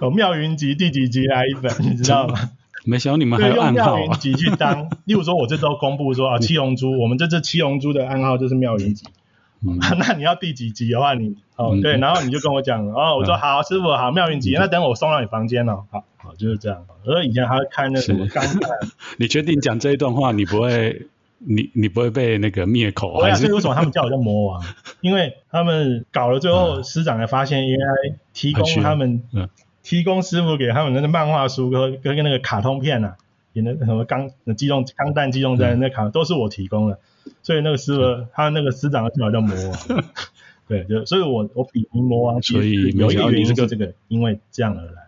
有 妙云集第几集来一本，你知道吗？没想到你们还有暗号、啊。用妙云集去当，例如说，我这周公布说啊，七龙珠，我们这次七龙珠的暗号就是妙云集。嗯、那你要第几集的话，你哦、嗯、对，然后你就跟我讲，哦，我说好，师傅好，妙云集，嗯、那等我送到你房间了，好。好就是这样，我说以前还会看那什么钢弹。你确定讲这一段话，你不会，你你不会被那个灭口？对啊，所以为什么他们叫我叫魔王？因为他们搞了最后，师长才发现，原来提供他们，嗯提供师傅给他们那个漫画书跟跟那个卡通片啊，演的什么钢那机动钢弹机动战那卡，都是我提供的。所以那个师傅，他那个师长叫我叫魔王。对，就所以我我笔名魔王，所以有一个原因是这个，因为这样而来。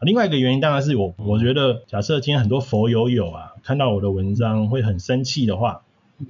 另外一个原因当然是我，我觉得假设今天很多佛友友啊，看到我的文章会很生气的话，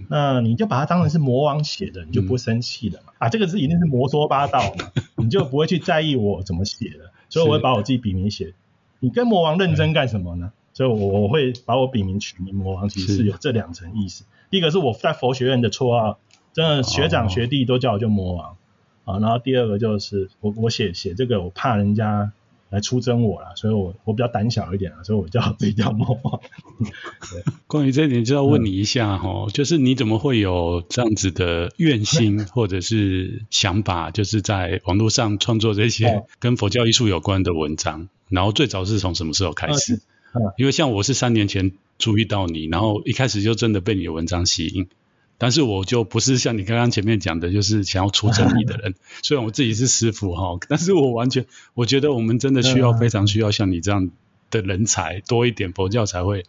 那你就把它当成是魔王写的，你就不会生气了嘛。啊，这个字一定是魔说八道嘛，你就不会去在意我怎么写的，所以我会把我自己笔名写。你跟魔王认真干什么呢？所以我我会把我笔名取名魔王，其实是有这两层意思。第一个是我在佛学院的绰号，真的学长学弟都叫我叫魔王啊。然后第二个就是我我写写这个，我怕人家。来出征我了，所以我我比较胆小一点啊，所以我叫 自己叫魔王。关于这一点，就要问你一下哈，嗯、就是你怎么会有这样子的愿心 或者是想法，就是在网络上创作这些跟佛教艺术有关的文章？嗯、然后最早是从什么时候开始？嗯嗯、因为像我是三年前注意到你，然后一开始就真的被你的文章吸引。但是我就不是像你刚刚前面讲的，就是想要出争议的人。虽然我自己是师傅哈，但是我完全我觉得我们真的需要非常需要像你这样的人才多一点，佛教才会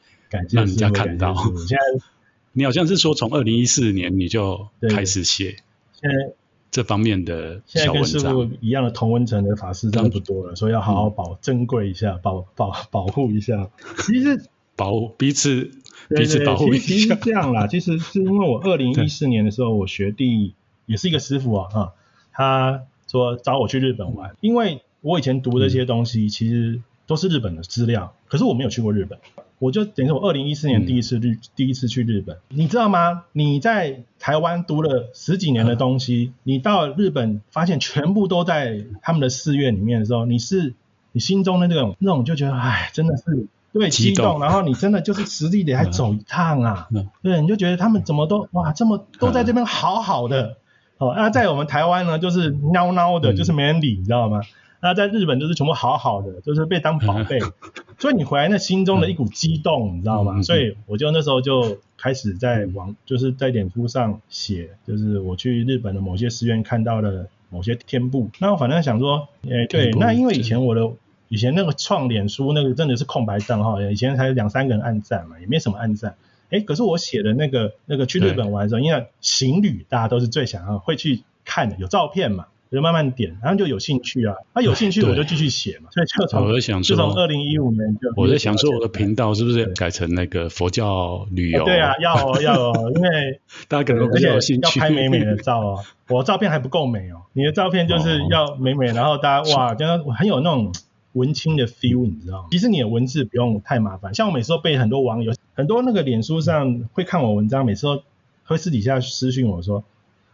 让人家看到。现在你好像是说从二零一四年你就开始写，现在这方面的小文章。现在跟师父一样的同温层的法师真的不多了，所以要好好保珍贵一下，保保保护一下。其实保护彼此。对对对，其实其实是这样啦，其实是因为我二零一四年的时候，我学弟也是一个师傅啊，哈，他说找我去日本玩，因为我以前读这些东西其实都是日本的资料，可是我没有去过日本，我就等于说我二零一四年第一次日第一次去日本，你知道吗？你在台湾读了十几年的东西，你到日本发现全部都在他们的寺院里面的时候，你是你心中的那种那种就觉得，哎，真的是。对，激动，然后你真的就是实地得还走一趟啊，嗯、对，你就觉得他们怎么都哇，这么都在这边好好的，哦，那在我们台湾呢，就是孬孬的，就是没人理，嗯、你知道吗？那在日本就是全部好好的，就是被当宝贝，嗯、所以你回来那心中的一股激动，嗯、你知道吗？所以我就那时候就开始在网，就是在脸书上写，就是我去日本的某些寺院看到的某些天布，那我反正想说，哎，对，那因为以前我的。以前那个创脸书那个真的是空白账号，以前才两三个人按赞嘛，也没什么按赞。哎，可是我写的那个那个去日本玩的时候，因为行旅大家都是最想要会去看的，有照片嘛，就慢慢点，然后就有兴趣啊，那、啊、有兴趣我就继续写嘛，所以就从我在想说就从二零一五年就我在想说我的频道是不是改成那个佛教旅游？对啊，要哦要哦，因为大家可能比较有兴趣，要拍美美的照哦，我照片还不够美哦，你的照片就是要美美，然后大家哇，真的很有那种。文青的 feel，你知道吗？其实你的文字不用太麻烦，像我每次都被很多网友，很多那个脸书上会看我文章，每次都会私底下私讯我说，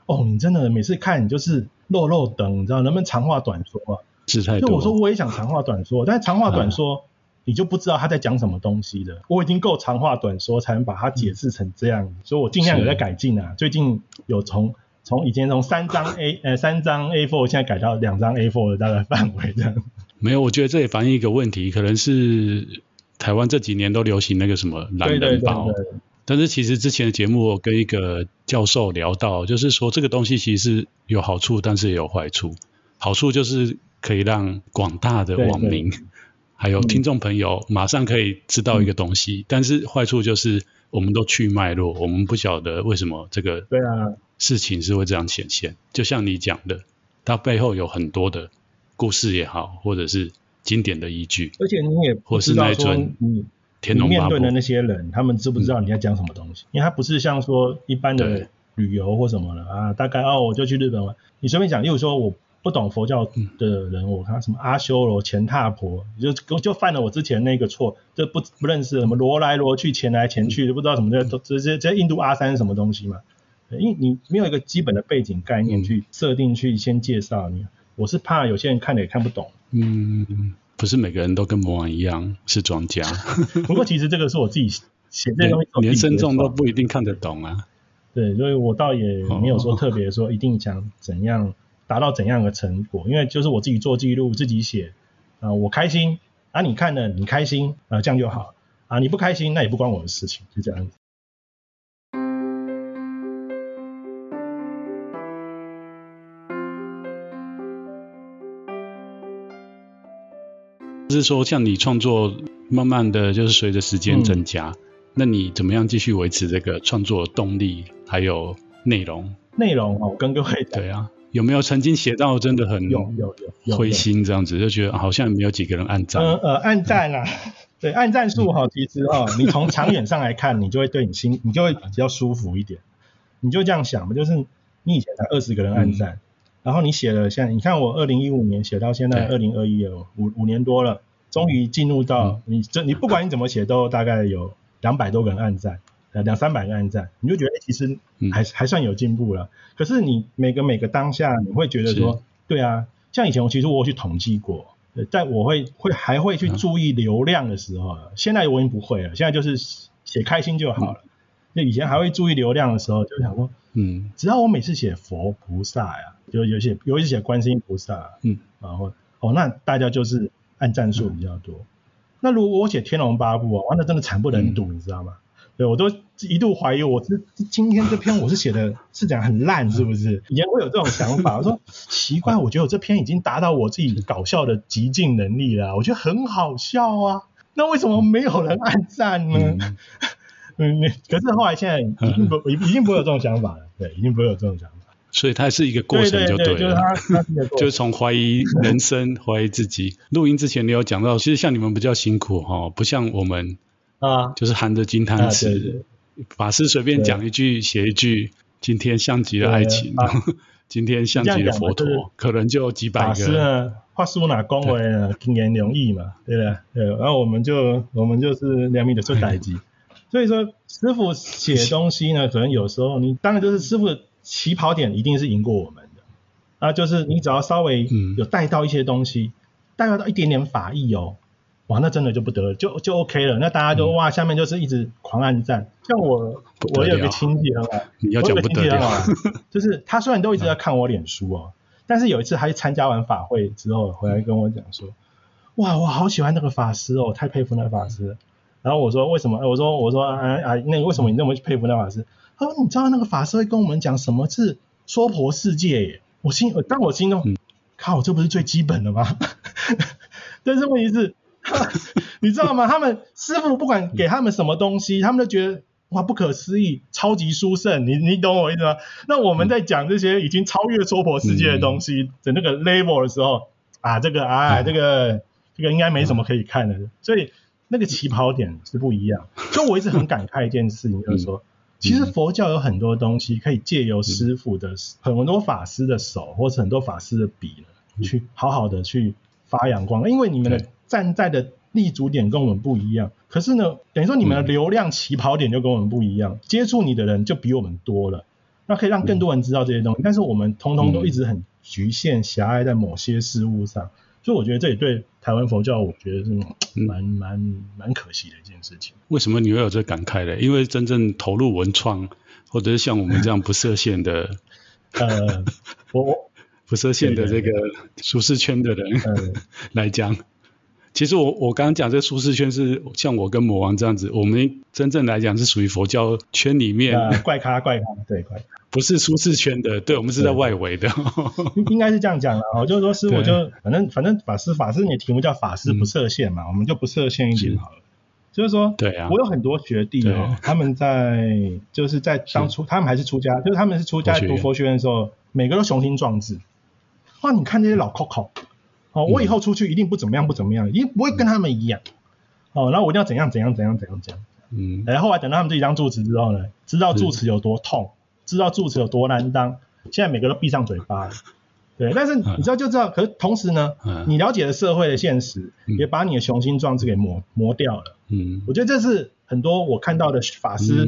哦，你真的每次看你就是漏漏等，你知道能不能长话短说啊？是太多。就我说我也想长话短说，但是长话短说。啊你就不知道他在讲什么东西的。我已经够长话短说，才能把它解释成这样，所以我尽量有在改进啊。最近有从从以前从三张 A 呃三张 A4，现在改到两张 A4 的大概范围这样。没有，我觉得这也反映一个问题，可能是台湾这几年都流行那个什么懒人包。对对对对。但是其实之前的节目我跟一个教授聊到，就是说这个东西其实是有好处，但是也有坏处。好处就是可以让广大的网民。还有听众朋友马上可以知道一个东西，嗯、但是坏处就是我们都去脉络，我们不晓得为什么这个对啊事情是会这样显现。就像你讲的，它背后有很多的故事也好，或者是经典的依据。而且你也不知道说你你面对的那些人，他们知不知道你在讲什么东西？嗯、因为他不是像说一般的旅游或什么的啊，大概哦我就去日本玩。你随便讲，例如说我。不懂佛教的人，我看什么阿修罗、钱踏婆，就就犯了我之前那个错，就不不认识什么罗来罗去、钱来钱去，就不知道什么这都这些这印度阿三是什么东西嘛？因为你没有一个基本的背景概念去设定，去先介绍你，我是怕有些人看了也看不懂。嗯，不是每个人都跟魔王一样是专家。不过其实这个是我自己写这东西，连僧众都不一定看得懂啊。对，所以我倒也没有说特别说一定想怎样。达到怎样的成果？因为就是我自己做记录，自己写，啊、呃，我开心啊，你看了你开心啊、呃，这样就好啊，你不开心那也不关我的事情，就这样子。是说，像你创作，慢慢的就是随着时间增加，嗯、那你怎么样继续维持这个创作动力，还有内容？内容哦，我跟各位讲。对啊。有没有曾经写到真的很有有有灰心这样子，就觉得好像没有几个人按赞。呃呃，按赞啊，对，按赞数哈，其实哈，你从长远上来看，你就会对你心，你就会比较舒服一点。你就这样想嘛，就是你以前才二十个人按赞，嗯、然后你写了，像你看我二零一五年写到现在二零二一了，五五年多了，终于进入到你这，你不管你怎么写，都大概有两百多个人按赞。呃，两三百个按赞，你就觉得其实还、嗯、还算有进步了。可是你每个每个当下，你会觉得说，对啊，像以前我其实我有去统计过，但我会会还会去注意流量的时候，嗯、现在我已经不会了。现在就是写开心就好了。那、嗯、以前还会注意流量的时候，就想说，嗯，只要我每次写佛菩萨呀，就有些尤其写观世音菩萨，嗯，然后哦，那大家就是按赞数比较多。嗯、那如果我写天龙八部啊，那真的惨不忍睹，嗯、你知道吗？对，我都一度怀疑，我是今天这篇我是写的是讲很烂，是不是？以前会有这种想法，我说奇怪，我觉得我这篇已经达到我自己搞笑的极尽能力了，我觉得很好笑啊，那为什么没有人按赞呢？嗯，可是后来现在已经不已经不会有这种想法了，对，已经不会有这种想法。所以它是一个过程，就对就是它，它是 就是从怀疑人生，怀疑自己。录音之前你有讲到，其实像你们比较辛苦哈，不像我们。啊，就是含着金汤匙，法师随便讲一句写一句，今天像极了爱情，啊、今天像极了佛陀，可能就几百个。法师呢，话术哪恭维呢？经言容易嘛，对不对？对，然后我们就我们就是两米的出代志，所以说师傅写东西呢，可能有时候你当然就是师傅的起跑点一定是赢过我们的，啊，就是你只要稍微有带到一些东西，带、嗯、到一点点法义哦。哇，那真的就不得了，就就 OK 了。那大家都、嗯、哇，下面就是一直狂按赞。像我，我有个亲戚很好，你要讲不得了，就是他虽然都一直在看我脸书哦，嗯、但是有一次他去参加完法会之后回来跟我讲说，哇，我好喜欢那个法师哦，太佩服那个法师。然后我说为什么？我说我说啊啊，那个为什么你那么佩服那个法师？他说你知道那个法师会跟我们讲什么是娑婆世界耶？我心，当我心中，嗯、靠，这不是最基本的吗？但是问题是。你知道吗？他们师傅不管给他们什么东西，他们都觉得哇不可思议，超级殊胜。你你懂我意思吗？那我们在讲这些已经超越娑婆世界的东西的那个 level 的时候，啊，这个啊，这个这个应该没什么可以看的。所以那个起跑点是不一样。所以我一直很感慨一件事情，就是说，其实佛教有很多东西可以借由师父的很多法师的手，或者很多法师的笔呢，去好好的去发扬光，因为你们的。站在的立足点跟我们不一样。可是呢，等于说你们的流量起跑点就跟我们不一样，嗯、接触你的人就比我们多了，那可以让更多人知道这些东西。嗯、但是我们通通都一直很局限狭隘在某些事物上，所以我觉得这也对台湾佛教，我觉得是蛮蛮蛮可惜的一件事情。为什么你会有这感慨呢？因为真正投入文创，或者是像我们这样不设限的，呃，我 不设限的这个舒适圈的人 来讲。其实我我刚刚讲这舒适圈是像我跟魔王这样子，我们真正来讲是属于佛教圈里面、呃、怪咖怪咖对怪咖，不是舒适圈的，对，我们是在外围的，应该是这样讲的哦，就是说师傅就反正反正法师法师你的题目叫法师不设限嘛，嗯、我们就不设限一点好了，就是说，对啊，我有很多学弟哦，他们在就是在当初他们还是出家，就是他们是出家读佛学院的时候，每个都雄心壮志，哇，你看这些老 Coco。哦，我以后出去一定不怎么样，不怎么样，一定不会跟他们一样。哦，然后我一定要怎样怎样怎样怎样怎样。嗯。然后后来等到他们自己当住持之后呢，知道住持有多痛，知道住持有多难当，现在每个都闭上嘴巴。对，但是你知道就知道，可是同时呢，你了解了社会的现实，也把你的雄心壮志给磨磨掉了。嗯。我觉得这是很多我看到的法师，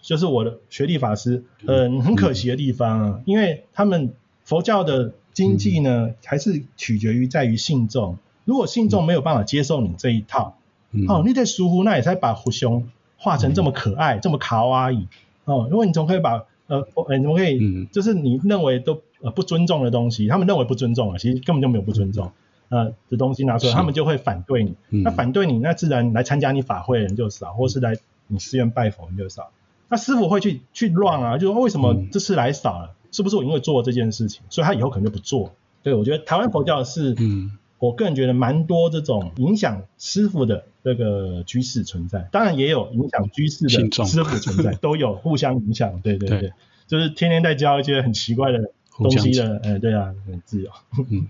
就是我的学弟法师，嗯，很可惜的地方啊，因为他们佛教的。经济呢，还是取决于在于信众。如果信众没有办法接受你这一套，嗯、哦，你在疏忽，那也才把虎兄画成这么可爱，嗯、这么卡哇伊。哦，如果你总可以把呃，呃，怎么可以，嗯、就是你认为都呃不尊重的东西，他们认为不尊重啊，其实根本就没有不尊重，呃的东西拿出来，他们就会反对你。嗯、那反对你，那自然来参加你法会的人就少，或是来你寺院拜佛人就少。那师傅会去去乱啊，就说为什么这次来少了？是不是我因为做了这件事情，所以他以后可能就不做？对，我觉得台湾佛教是，嗯，我个人觉得蛮多这种影响师傅的这个居士存在，当然也有影响居士的师傅存在，都有互相影响。对对对，对就是天天在教一些很奇怪的东西的，哎，对啊，很自由。嗯，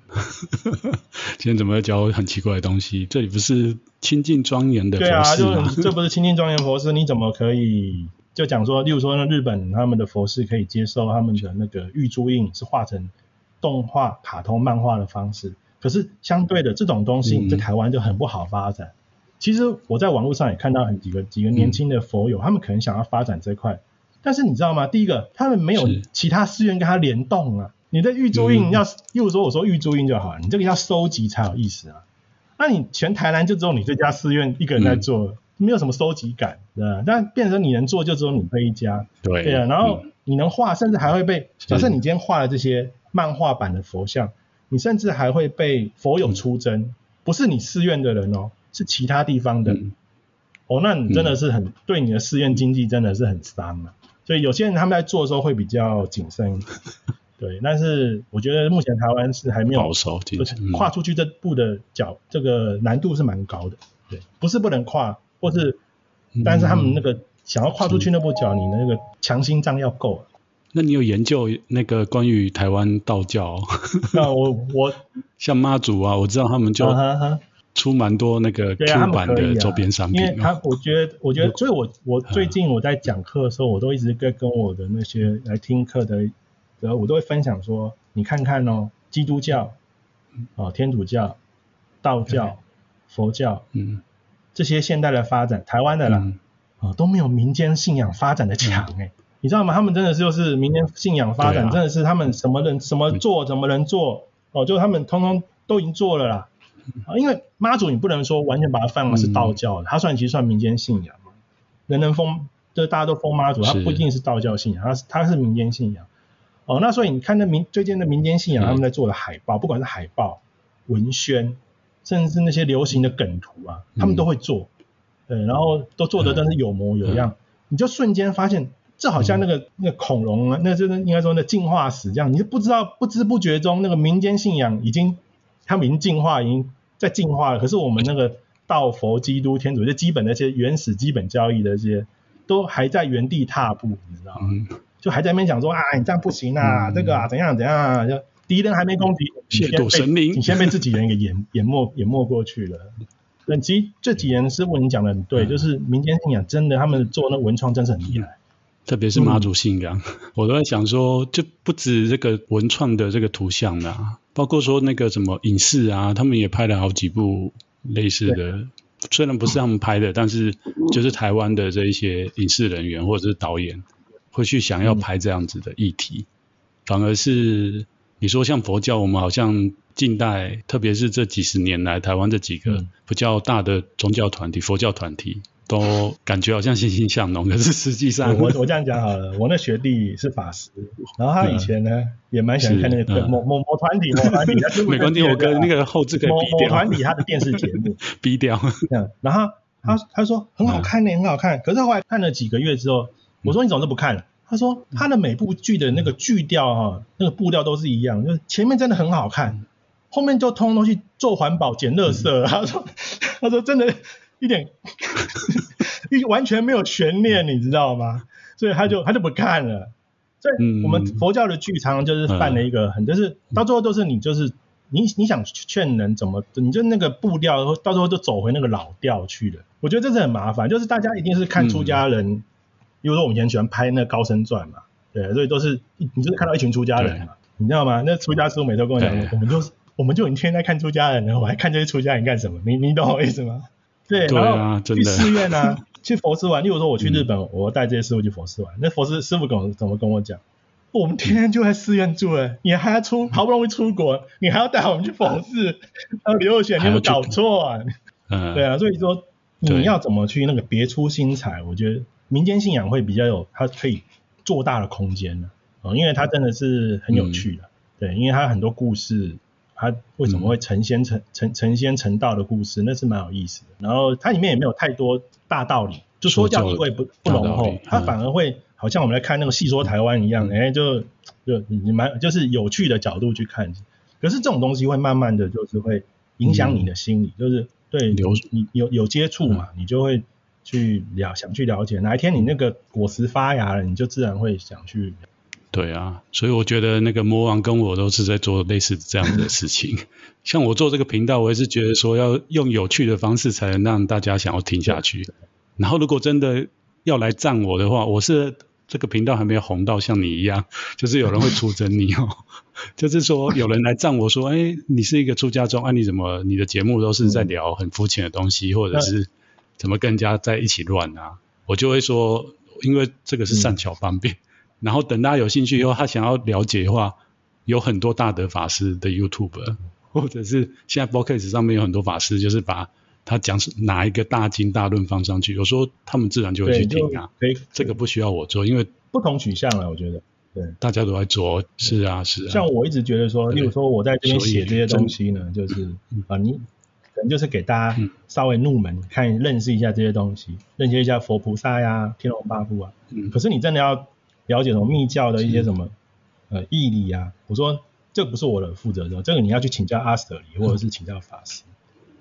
今天怎么要教很奇怪的东西？这里不是清净庄严的佛寺吗？对啊，就这不是清净庄严佛寺，你怎么可以？就讲说，例如说，那日本他们的佛寺可以接受他们的那个玉珠印是画成动画、卡通、漫画的方式，可是相对的这种东西在台湾就很不好发展。嗯、其实我在网络上也看到很几个几个年轻的佛友，嗯、他们可能想要发展这块，但是你知道吗？第一个，他们没有其他寺院跟他联动啊。你的玉珠印要，例如说我说玉珠印就好了，你这个要收集才有意思啊。那你全台南就只有你这家寺院一个人在做。嗯没有什么收集感，对吧？但变成你能做，就只有你这一家，对对啊。然后你能画，甚至还会被假设你今天画了这些漫画版的佛像，你甚至还会被佛友出征，不是你寺院的人哦，是其他地方的。哦，那你真的是很对你的寺院经济真的是很伤啊。所以有些人他们在做的时候会比较谨慎，对。但是我觉得目前台湾是还没有保守，跨出去这步的脚，这个难度是蛮高的。对，不是不能跨。或是，但是他们那个想要跨出去那步脚，嗯、你的那个强心脏要够。那你有研究那个关于台湾道教？那我我。像妈祖啊，我知道他们就出蛮多那个 Q 版的周边商品。因为他我觉得，我觉得，所以我我最近我在讲课的时候，我都一直在跟我的那些来听课的，然后我都会分享说，你看看哦，基督教、哦天主教、道教、佛教，嗯。这些现代的发展，台湾的啦，啊、嗯。哦、都没有民间信仰发展的强哎，嗯、你知道吗？他们真的是就是民间信仰发展，真的是他们什么人什么做怎么能做哦，就他们通通都已经做了啦。啊，因为妈祖你不能说完全把它放的是道教的，它、嗯、算其实算民间信仰嘛。人人封，就是大家都封妈祖，它不一定是道教信仰，它是它是民间信仰。哦，那所以你看那民最近的民间信仰，他们在做的海报，嗯、不管是海报、文宣。甚至是那些流行的梗图啊，他们都会做，对，然后都做的真是有模有样，你就瞬间发现，这好像那个那个恐龙啊，那就是应该说那进化史这样，你就不知道不知不觉中那个民间信仰已经，他们已经进化，已经在进化了。可是我们那个道佛基督天主就基本的一些原始基本教义的这些，都还在原地踏步，你知道吗？就还在那边讲说啊，你这样不行啊，这个啊怎样怎样啊就。敌人还没攻击，亵渎神灵，你先被自己人给淹 淹没淹没过去了。那其实这几年师傅你讲的很对，嗯、就是民间信仰真的，他们做那文创真是很厉害，特别是妈祖信仰，嗯、我都在想说，就不止这个文创的这个图像啦，包括说那个什么影视啊，他们也拍了好几部类似的虽然不是他们拍的，但是就是台湾的这一些影视人员或者是导演会去想要拍这样子的议题，嗯、反而是你说像佛教，我们好像近代，特别是这几十年来，台湾这几个比较大的宗教团体、佛教团体。都感觉好像欣欣向荣，可是实际上，我我这样讲好了，我那学弟是法师，然后他以前呢、嗯、也蛮喜欢看那个某某某团体某团体，没关系，我跟那个后制可以逼掉。某某团体他的电视节目。逼掉，然后他他说很好看呢，很好看，可是后来看了几个月之后，我说你怎么都不看了？他说他的每部剧的那个剧调哈，那个步调都是一样，就是前面真的很好看，后面就通通去做环保捡垃圾。他说他说真的。一点，一完全没有悬念，你知道吗？所以他就他就不看了。所以我们佛教的剧常常就是犯了一个很，就是到最后都是你就是你你想劝人怎么，你就那个步调到最后就走回那个老调去了。我觉得这是很麻烦，就是大家一定是看出家人，比如说我们以前喜欢拍那个高僧传嘛，对，所以都是你就是看到一群出家人嘛，你知道吗？那出家师父每次跟我讲，我们就我们就已经天天在看出家人了，我还看这些出家人干什么？你你懂我意思吗？对，然后去寺院啊，去佛寺玩。例如说我去日本，嗯、我带这些师傅去佛寺玩。那佛寺师傅跟我怎么跟我讲？我们天天就在寺院住了，你还要出，好不容易出国，你还要带我们去佛寺？还有刘选，你有没有搞错啊？嗯，对啊，所以说你要怎么去那个别出心裁？我觉得民间信仰会比较有，它可以做大的空间呢啊，因为它真的是很有趣的。嗯、对，因为它很多故事。他为什么会成仙成成成仙成道的故事，那是蛮有意思的。然后它里面也没有太多大道理，就说教意味不不浓厚，它反而会好像我们来看那个戏说台湾一样，哎、嗯，就就你蛮就是有趣的角度去看。可是这种东西会慢慢的就是会影响你的心理，嗯、就是对有你有有接触嘛，嗯、你就会去了想去了解。哪一天你那个果实发芽了，你就自然会想去。对啊，所以我觉得那个魔王跟我都是在做类似这样的事情。像我做这个频道，我也是觉得说要用有趣的方式才能让大家想要听下去。然后如果真的要来赞我的话，我是这个频道还没有红到像你一样，就是有人会出征你哦。就是说有人来赞我说，哎，你是一个出家中，啊你怎么你的节目都是在聊很肤浅的东西，或者是怎么跟人家在一起乱啊？我就会说，因为这个是善巧方便。然后等大家有兴趣以后，他想要了解的话，有很多大德法师的 YouTube，或者是现在 Podcast 上面有很多法师，就是把他讲哪一个大经大论放上去，有时候他们自然就会去听啊。可以，这个不需要我做，因为不同取向了，我觉得，对，大家都在做，是啊，是啊。像我一直觉得说，例如说我在这边写这些东西呢，就是啊，你可能就是给大家稍微入门看认识一下这些东西，认识一下佛菩萨呀、天龙八部啊。嗯。可是你真的要。了解什么密教的一些什么是呃义理啊？我说这不是我的负责的，这个你要去请教阿舍里或者是请教法师。嗯、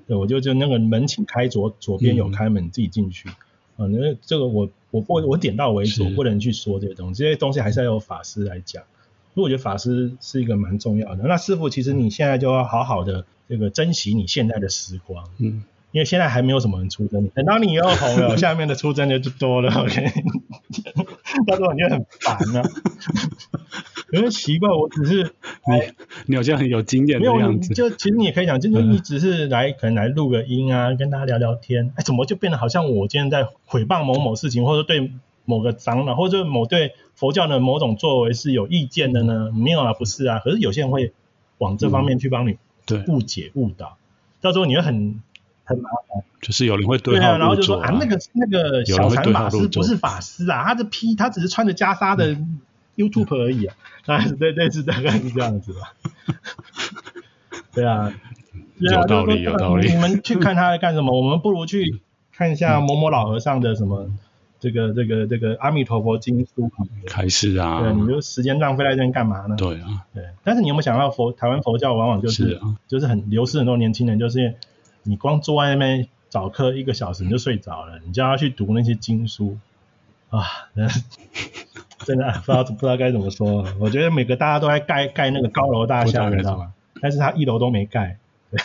对，我就就那个门请开左左边有开门，你自己进去。啊、嗯，那这个我我不我点到为止，我不能去说这些东西，这些东西还是要由法师来讲。所以我觉得法师是一个蛮重要的。那师傅，其实你现在就要好好的这个珍惜你现在的时光。嗯。因为现在还没有什么人出征，等到你以后红了，下面的出征就多了。OK，到时候你就很烦啊。有点奇怪，我只是你，你好像很有经验的样子。就其实你也可以讲，就是你只是来可能来录个音啊，跟大家聊聊天。哎，怎么就变得好像我今天在诽谤某某事情，或者对某个长老，或者某对佛教的某种作为是有意见的呢？没有啊，不是啊。可是有些人会往这方面去帮你误解误导，到时候你会很。很麻烦，就是有人会对啊，然后就说啊，那个那个小禅法师不是法师啊，他是披他只是穿着袈裟的 YouTube 而已啊，大概是对对是大概是这样子吧。对啊，有道理有道理。你们去看他在干什么？我们不如去看一下某某老和尚的什么这个这个这个阿弥陀佛经书开始啊。对，你就时间浪费在这边干嘛呢？对啊，对。但是你有没有想到佛台湾佛教往往就是，就是很流失很多年轻人，就是。你光坐在那边早课一个小时你就睡着了，你叫他去读那些经书啊，真的不知道不知道该怎么说。我觉得每个大家都在盖盖那个高楼大厦，你知道吗？但是他一楼都没盖，对，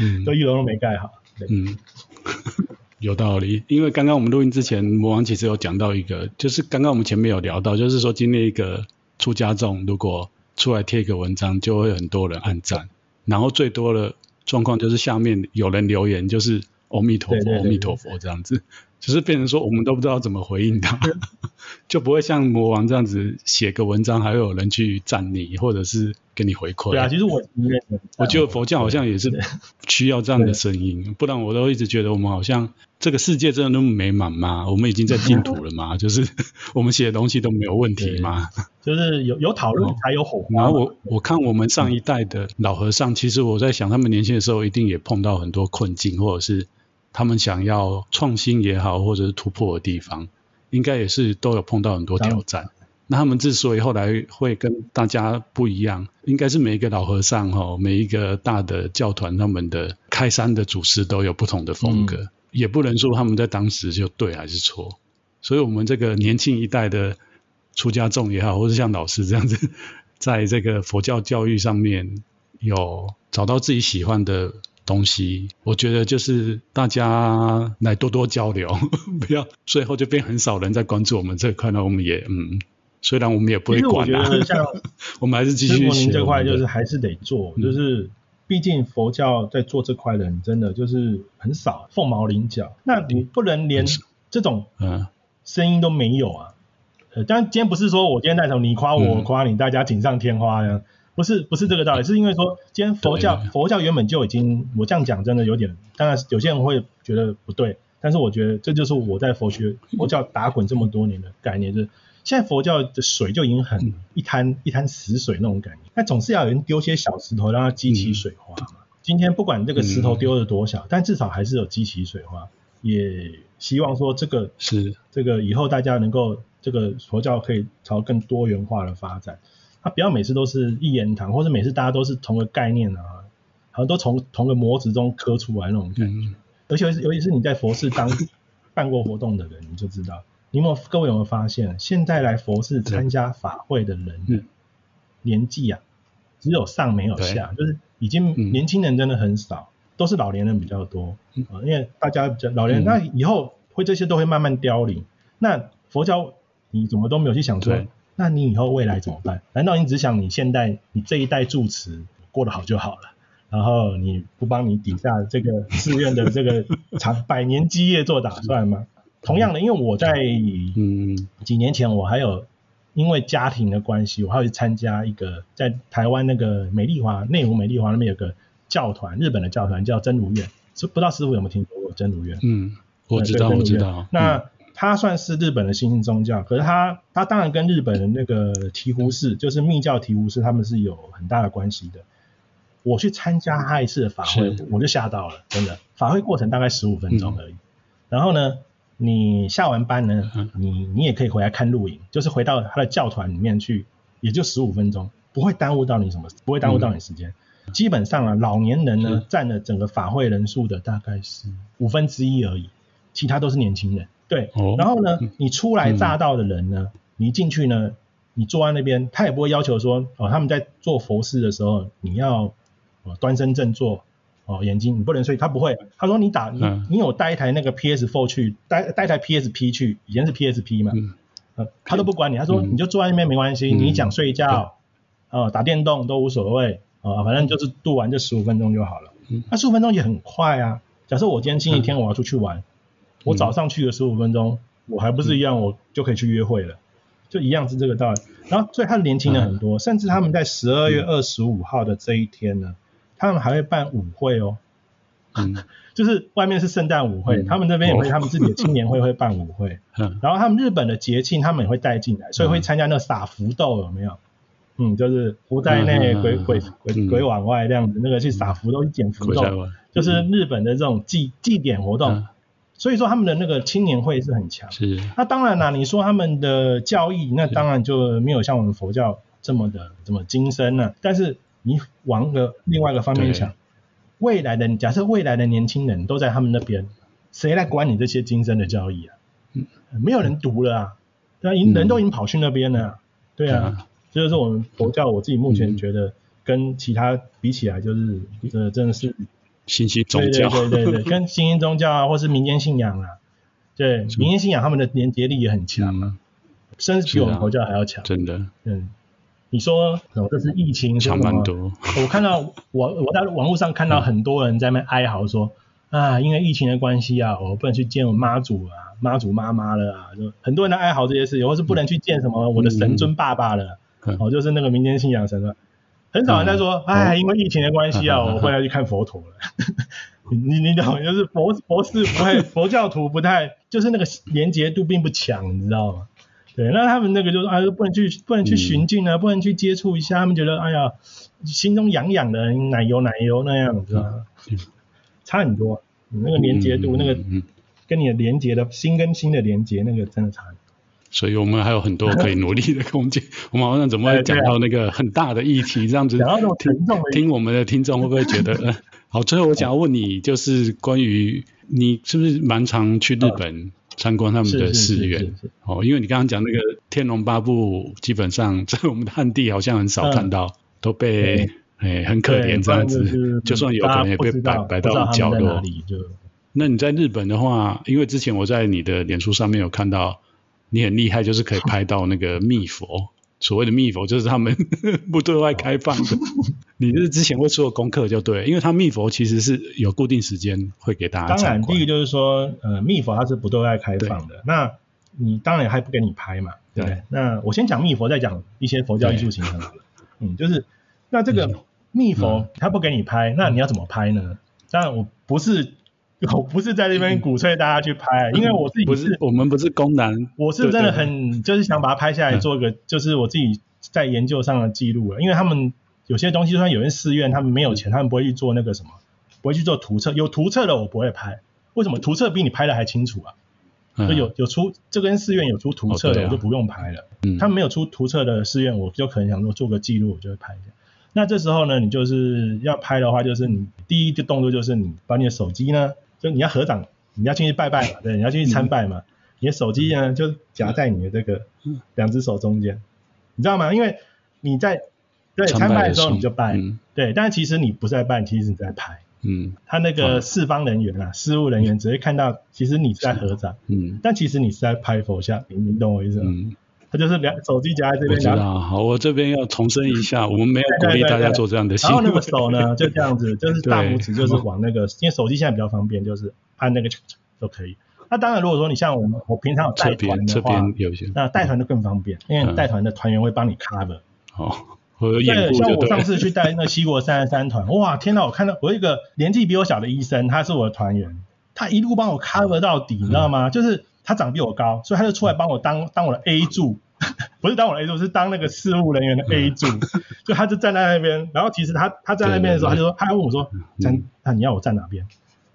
嗯、都一楼都没盖好。嗯，有道理。因为刚刚我们录音之前，魔王其实有讲到一个，就是刚刚我们前面有聊到，就是说今天一个出家众如果出来贴一个文章，就会很多人按赞，然后最多的。状况就是下面有人留言，就是阿弥陀佛，阿弥陀佛这样子，就是变成说我们都不知道怎么回应他，就不会像魔王这样子写个文章，还会有人去赞你，或者是给你回馈。对啊，其实我我觉得佛教好像也是需要这样的声音，不然我都一直觉得我们好像这个世界真的那么美满吗？我们已经在净土了吗？就是我们写的东西都没有问题吗？就是有有讨论才有火花。然后我我看我们上一代的老和尚，其实我在想，他们年轻的时候一定也碰到很多困境，或者是。他们想要创新也好，或者是突破的地方，应该也是都有碰到很多挑战。那他们之所以后来会跟大家不一样，应该是每一个老和尚哈，每一个大的教团，他们的开山的祖师都有不同的风格，嗯、也不能说他们在当时就对还是错。所以，我们这个年轻一代的出家众也好，或者像老师这样子，在这个佛教教育上面有找到自己喜欢的。东西，我觉得就是大家来多多交流，不要最后就变很少人在关注我们这块。那我们也嗯，虽然我们也不会管啊，我们还是继续这块就是还是得做，嗯、就是毕竟佛教在做这块的人真的就是很少，凤毛麟角。那你不能连这种嗯声音都没有啊？呃，当然今天不是说我今天带头你夸我，我夸你，大家锦上添花呀。不是不是这个道理，是因为说今天佛教佛教原本就已经，我这样讲真的有点，当然有些人会觉得不对，但是我觉得这就是我在佛学 佛教打滚这么多年的概念，就是现在佛教的水就已经很一滩一滩死水那种感觉，那总是要有人丢些小石头让它激起水花嘛。今天不管这个石头丢了多小，但至少还是有激起水花，也希望说这个是。这个以后大家能够这个佛教可以朝更多元化的发展。他不要每次都是一言堂，或者每次大家都是同个概念啊，好像都从同个模子中刻出来那种感觉。嗯、而且尤其是你在佛寺当办过活动的人，你就知道，你有没有各位有没有发现，现在来佛寺参加法会的人年纪啊，只有上没有下，就是已经年轻人真的很少，都是老年人比较多。嗯、因为大家比较老年人，那以后会这些都会慢慢凋零。那佛教你怎么都没有去想说？那你以后未来怎么办？难道你只想你现在你这一代住持过得好就好了？然后你不帮你底下这个寺院的这个长 百年基业做打算吗？同样的，因为我在嗯几年前我还有因为家庭的关系，我还有去参加一个在台湾那个美丽华内湖美丽华那边有个教团，日本的教团叫真如院，不知道师傅有没有听说过真如院？嗯，我知道，我知道。那。嗯它算是日本的新兴宗教，可是它它当然跟日本的那个醍醐寺，就是密教醍醐寺，他们是有很大的关系的。我去参加他一次的法会，我就吓到了，真的。法会过程大概十五分钟而已。嗯、然后呢，你下完班呢，你你也可以回来看录影，就是回到他的教团里面去，也就十五分钟，不会耽误到你什么，不会耽误到你时间。嗯、基本上啊，老年人呢占了整个法会人数的大概是五分之一而已，其他都是年轻人。对，然后呢，你初来乍到的人呢，你一进去呢，你坐在那边，他也不会要求说，哦，他们在做佛事的时候，你要哦端身正坐，哦眼睛你不能睡，他不会，他说你打你你有带一台那个 PS4 去，带带台 PSP 去，以前是 PSP 嘛，呃，他都不管你，他说你就坐在那边没关系，你想睡觉，哦打电动都无所谓，啊反正就是度完这十五分钟就好了，那十五分钟也很快啊，假设我今天星期天我要出去玩。我早上去了十五分钟，我还不是一样，我就可以去约会了，就一样是这个道理。然后，所以他年轻了很多，甚至他们在十二月二十五号的这一天呢，他们还会办舞会哦，就是外面是圣诞舞会，他们那边也会他们自己的青年会会办舞会，然后他们日本的节庆他们也会带进来，所以会参加那个撒福豆有没有？嗯，就是福在内，鬼鬼鬼鬼往外这样子，那个去撒福豆去捡福豆，就是日本的这种祭祭典活动。所以说他们的那个青年会是很强，是。那当然啦，你说他们的教义，那当然就没有像我们佛教这么的这么精深了。但是你往个另外一个方面想，未来的假设未来的年轻人都在他们那边，谁来管你这些精深的教义啊？嗯，没有人读了啊，对啊，人都已经跑去那边了，对啊。这就是我们佛教，我自己目前觉得跟其他比起来，就是这真的是。新兴宗教，对对对对，跟新兴宗教啊，或是民间信仰啊，对，民间信仰他们的连结力也很强啊，甚至比我们佛教还要强。真的，嗯，你说，这是疫情，强蛮多。我看到我我在网络上看到很多人在那哀嚎说，啊，因为疫情的关系啊，我不能去见我妈祖啊，妈祖妈妈了啊，就很多人在哀嚎这些事情，或是不能去见什么我的神尊爸爸了，嗯、哦，就是那个民间信仰神了，很少人在说，哎、嗯，因为疫情的关系啊，嗯、我会要去看佛陀了。你你懂，就是佛佛寺不太佛教徒不太，就是那个连结度并不强，你知道吗？对，那他们那个就是啊，不能去不能去循境啊，嗯、不能去接触一下，他们觉得哎呀，心中痒痒的，奶油奶油那样，子啊？嗯、差很多，你那个连结度，嗯、那个跟你的连结的心跟心的连结，那个真的差。所以我们还有很多可以努力的空间。我们好像怎么会讲到那个很大的议题，这样子听听我们的听众会不会觉得？好，最后我想要问你，就是关于你是不是蛮常去日本？参观他们的寺院哦，因为你刚刚讲那个《天龙八部》，基本上 在我们的汉地好像很少看到，嗯、都被哎很可怜这样子，就，就算有可能也被摆摆到角落。那你在日本的话，因为之前我在你的脸书上面有看到，你很厉害，就是可以拍到那个密佛。所谓的密佛就是他们 不对外开放的，你是之前会做功课就对，因为他密佛其实是有固定时间会给大家。当然，第一个就是说，呃，密佛它是不对外开放的，那你当然还不给你拍嘛，对，对那我先讲密佛，再讲一些佛教艺术形成。嗯，就是那这个密佛他不给你拍，嗯、那你要怎么拍呢？当然我不是。我不是在这边鼓吹大家去拍，因为我自己不是，我们不是公然，我是真的很就是想把它拍下来做一个，就是我自己在研究上的记录了。因为他们有些东西，就算有些寺院他们没有钱，他们不会去做那个什么，不会去做图册。有图册的我不会拍，为什么？图册比你拍的还清楚啊。有有出这跟寺院有出图册的，我就不用拍了。他们没有出图册的寺院，我就可能想说做个记录，我就会拍一下。那这时候呢，你就是要拍的话，就是你第一个动作就是你把你的手机呢。就你要合掌，你要进去拜拜嘛，对，你要进去参拜嘛。嗯、你的手机呢，就夹在你的这个两只手中间，你知道吗？因为你在对参拜的时候你就拜，嗯、对，但是其实你不是在拜，其实你在拍。嗯。他那个四方人员啊，事务人员只会看到，其实你是在合掌，嗯，但其实你是在拍佛像，你你懂我意思吗？嗯。他就是两手机夹在这边。我知道，好，我这边要重申一下，我们没有鼓励大家做这样的 行为。然后那个手呢，就这样子，就是大拇指就是往那个，因为手机现在比较方便，就是按那个就可以。那当然，如果说你像我们，我平常有带团的话，那带团就更方便，因为带团的团员会帮你 cover。哦，对，像我上次去带那个西国三十三团，哇，天哪，我看到我一个年纪比我小的医生，他是我的团员，他一路帮我 cover 到底，你知道吗？就是。他长比我高，所以他就出来帮我当当我的 A 柱，不是当我的 A 柱，是当那个事务人员的 A 柱。就他就站在那边，然后其实他他站在那边的时候，他就说，他还问我说，站，那你要我站哪边？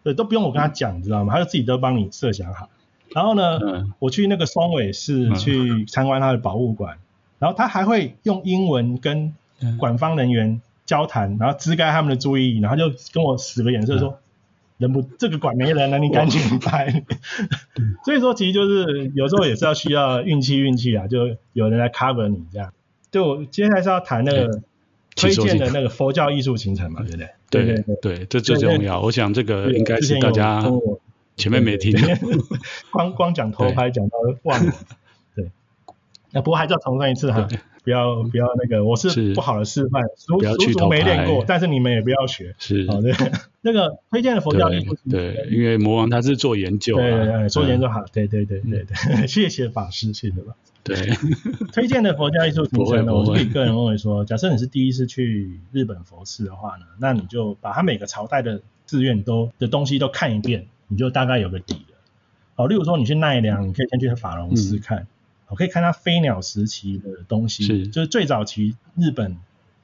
对，都不用我跟他讲，你知道吗？他就自己都帮你设想好。然后呢，我去那个双尾市去参观他的博物馆，然后他还会用英文跟馆方人员交谈，然后支开他们的注意，然后就跟我使个眼色说。人不，这个馆没人了，你赶紧拍。所以说，其实就是有时候也是要需要运气，运气啊，就有人来 cover 你这样。就接下来是要谈那个推荐的那个佛教艺术行程嘛，对不对？对对对，这最重要。我想这个应该是大家前面没听，光光讲偷拍讲到忘了。对，那不过还是要重申一次哈。不要不要那个，我是不好的示范，叔叔没练过，但是你们也不要学。是，好的，那个推荐的佛教艺术，对，因为魔王他是做研究，对对，做研究好，对对对对对，谢谢法师，谢谢吧。对，推荐的佛教艺术行程呢，我自己个人认为说，假设你是第一次去日本佛寺的话呢，那你就把它每个朝代的寺院都的东西都看一遍，你就大概有个底了。好，例如说你去奈良，你可以先去法隆寺看。我可以看它飞鸟时期的东西，是就是最早期日本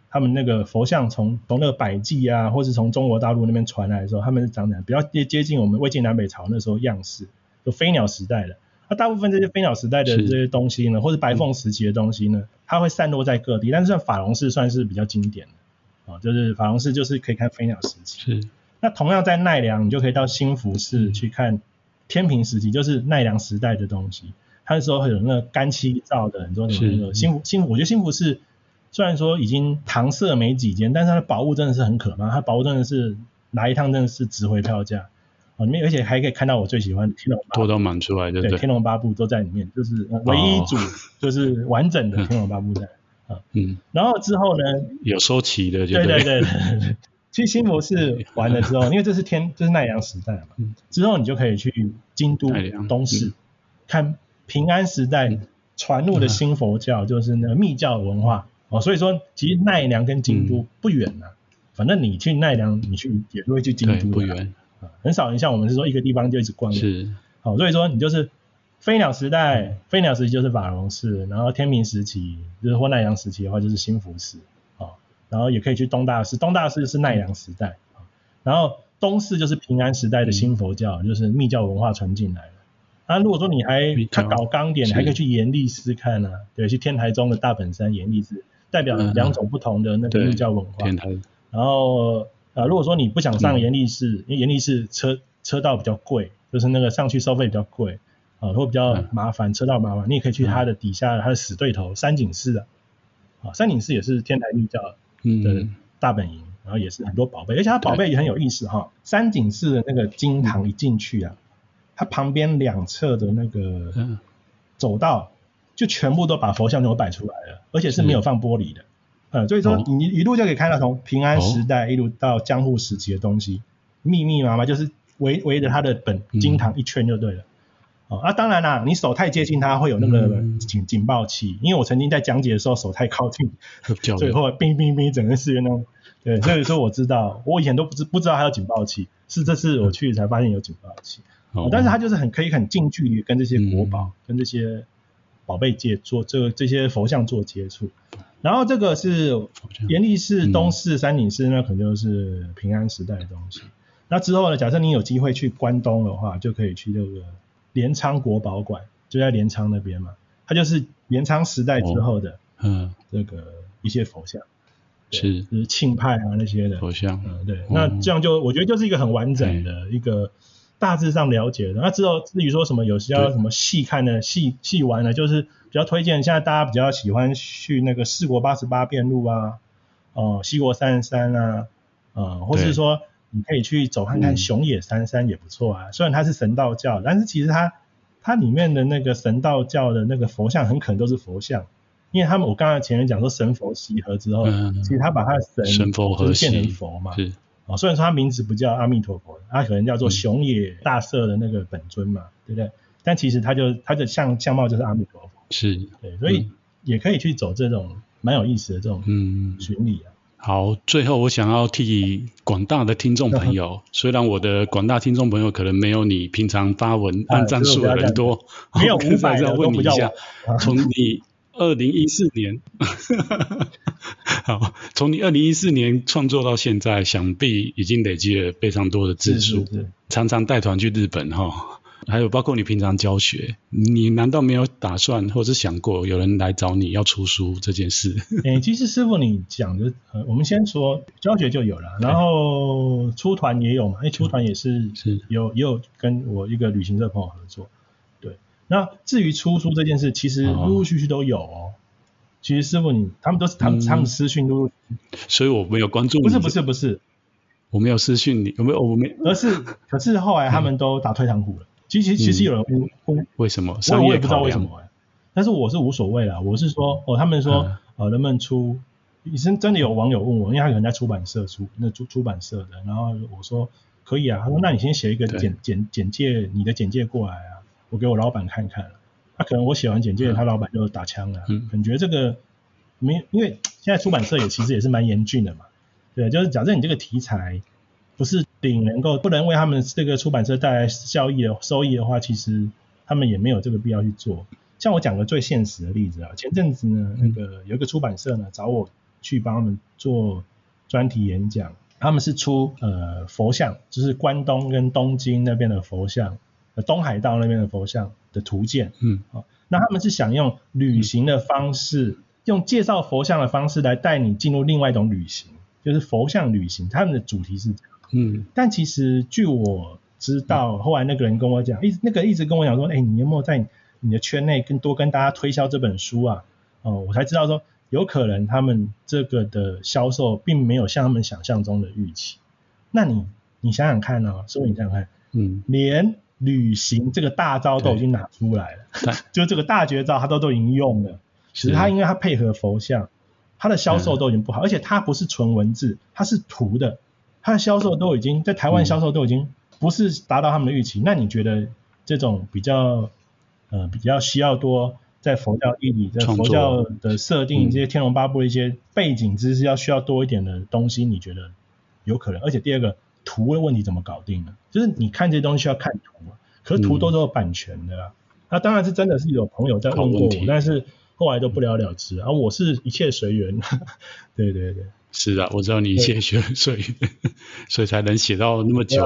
他们那个佛像从从那个百济啊，或是从中国大陆那边传来的时候，他们是长得比较接接近我们魏晋南北朝那时候样式，就飞鸟时代的。那大部分这些飞鸟时代的这些东西呢，是或者白凤时期的东西呢，它会散落在各地，但是像法隆寺算是比较经典的，啊，就是法隆寺就是可以看飞鸟时期。是。那同样在奈良，你就可以到新福寺去看天平时期，就是奈良时代的东西。他那时候会有那个干漆造的很多那个新福新福，我觉得新福寺虽然说已经搪塞没几间，但是它的宝物真的是很可怕，它宝物真的是来一趟真的是值回票价。哦，里面而且还可以看到我最喜欢的天龙八部，都满出来对，对，天龙八部都在里面，就是唯一一组就是完整的 天龙八部在。啊，嗯，然后之后呢，有收齐的就对。对对对对，去新佛寺完了之后，因为这是天，这是奈良时代嘛，之后你就可以去京都东市，嗯、看平安时代传入的新佛教，就是那个密教文化、嗯、哦。所以说，其实奈良跟京都不远呐、啊嗯，反正你去奈良，你去也都会去京都，不远、啊。很少人像我们是说一个地方就一直逛。是。好、哦，所以说你就是飞鸟时代，嗯、飞鸟时期就是法隆寺，然后天明时期就是或奈良时期的话就是新福寺。然后也可以去东大寺，东大寺是奈良时代，然后东寺就是平安时代的新佛教，嗯、就是密教文化传进来了。啊，如果说你还他搞钢点，你还可以去延历寺看呢、啊，对，去天台宗的大本山延历寺，代表两种不同的那个密教文化。嗯、然后啊，如果说你不想上延历寺，嗯、因为延历寺车车道比较贵，就是那个上去收费比较贵，啊，会比较麻烦，嗯、车道麻烦，你也可以去它的底下，它的死对头三井寺的，啊，三井寺也是天台密教。的大本营，然后也是很多宝贝，而且它宝贝也很有意思哈。三井寺的那个金堂一进去啊，它旁边两侧的那个走道就全部都把佛像都摆出来了，而且是没有放玻璃的。呃，所以说你一路就可以看到从平安时代一路到江户时期的东西，密密麻麻就是围围着它的本经堂一圈就对了。啊，当然啦，你手太接近它会有那个警警报器，因为我曾经在讲解的时候手太靠近，最后冰冰冰整个寺院那种，对，所以说我知道，我以前都不知不知道还有警报器，是这次我去才发现有警报器，哦但是它就是很可以很近距离跟这些国宝、跟这些宝贝界做这个这些佛像做接触，然后这个是延历寺、东寺、山景寺，那可能就是平安时代的东西。那之后呢，假设你有机会去关东的话，就可以去这个。镰仓国宝馆就在镰仓那边嘛，它就是镰仓时代之后的，嗯，这个一些佛像，是，就是庆派啊那些的。佛像，嗯，对，那这样就我觉得就是一个很完整的一个大致上了解的。那之后至于说什么有需要什么细看的细细玩的，就是比较推荐现在大家比较喜欢去那个四国八十八遍路啊，哦，西国三十三啊，呃，或是说。你可以去走看看熊野三山也不错啊，嗯，虽然它是神道教，但是其实它它里面的那个神道教的那个佛像很可能都是佛像，因为他们我刚才前面讲说神佛习合之后，嗯，其实他把他的神神佛合变成佛嘛，是。哦，虽然说他名字不叫阿弥陀佛，他可能叫做熊野大社的那个本尊嘛，嗯，对不对？但其实他就他的相相貌就是阿弥陀佛，是。对，所以也可以去走这种蛮有意思的这种嗯。巡礼啊。好，最后我想要替广大的听众朋友，虽然我的广大听众朋友可能没有你平常发文按赞数的人多，没有五百，要问你一下，从你二零一四年，好，从你二零一四年创作到现在，想必已经累积了非常多的字数，常常带团去日本哈。还有包括你平常教学，你难道没有打算或者想过有人来找你要出书这件事？哎、欸，其实师傅你讲的，呃，我们先说教学就有了，然后出团也有嘛，哎、欸，出团也是是有也有跟我一个旅行社朋友合作，对。那至于出书这件事，其实陆陆续续都有哦。其实师傅你他们都是他们、嗯、他们私讯陆陆，所以我没有关注你。不是不是不是，我没有私讯你，有没有？我没，而是可是后来他们都打退堂鼓了。其实其实有人问、嗯，为什么？我我也不知道为什么但是我是无所谓啦。我是说，哦，他们说，嗯、呃，能不能出？以前真的有网友问我，因为他可能在出版社出，那出出版社的。然后我说可以啊，他说那你先写一个简简简介，你的简介过来啊，我给我老板看看。他、啊、可能我写完简介，嗯、他老板就打枪了，嗯，感觉这个没，因为现在出版社也其实也是蛮严峻的嘛。对，就是假设你这个题材不是。顶能够不能为他们这个出版社带来效益的收益的话，其实他们也没有这个必要去做。像我讲个最现实的例子啊，前阵子呢，那个有一个出版社呢找我去帮他们做专题演讲，他们是出呃佛像，就是关东跟东京那边的佛像，呃东海道那边的佛像的图鉴，嗯，好，那他们是想用旅行的方式，用介绍佛像的方式来带你进入另外一种旅行，就是佛像旅行，他们的主题是这样。嗯，但其实据我知道，后来那个人跟我讲，一那个一直跟我讲说，哎，你有没有在你的圈内更多跟大家推销这本书啊？哦，我才知道说，有可能他们这个的销售并没有像他们想象中的预期。那你你想想看啊，所以你想想看，嗯，连旅行这个大招都已经拿出来了，就这个大绝招他都都已经用了，其实他因为他配合佛像，他的销售都已经不好，而且他不是纯文字，他是图的。他的销售都已经在台湾销售都已经不是达到他们的预期，嗯、那你觉得这种比较呃比较需要多在佛教义理、在佛教的设定、嗯、这些天龙八部的一些背景知识要需要多一点的东西，你觉得有可能？而且第二个图的问题怎么搞定呢？就是你看这些东西需要看图，可是图都是有版权的、啊，嗯、那当然是真的是有朋友在问过我，但是后来都不了了之。啊、我是一切随缘，对对对。是啊，我知道你一切学所以 所以才能写到那么久，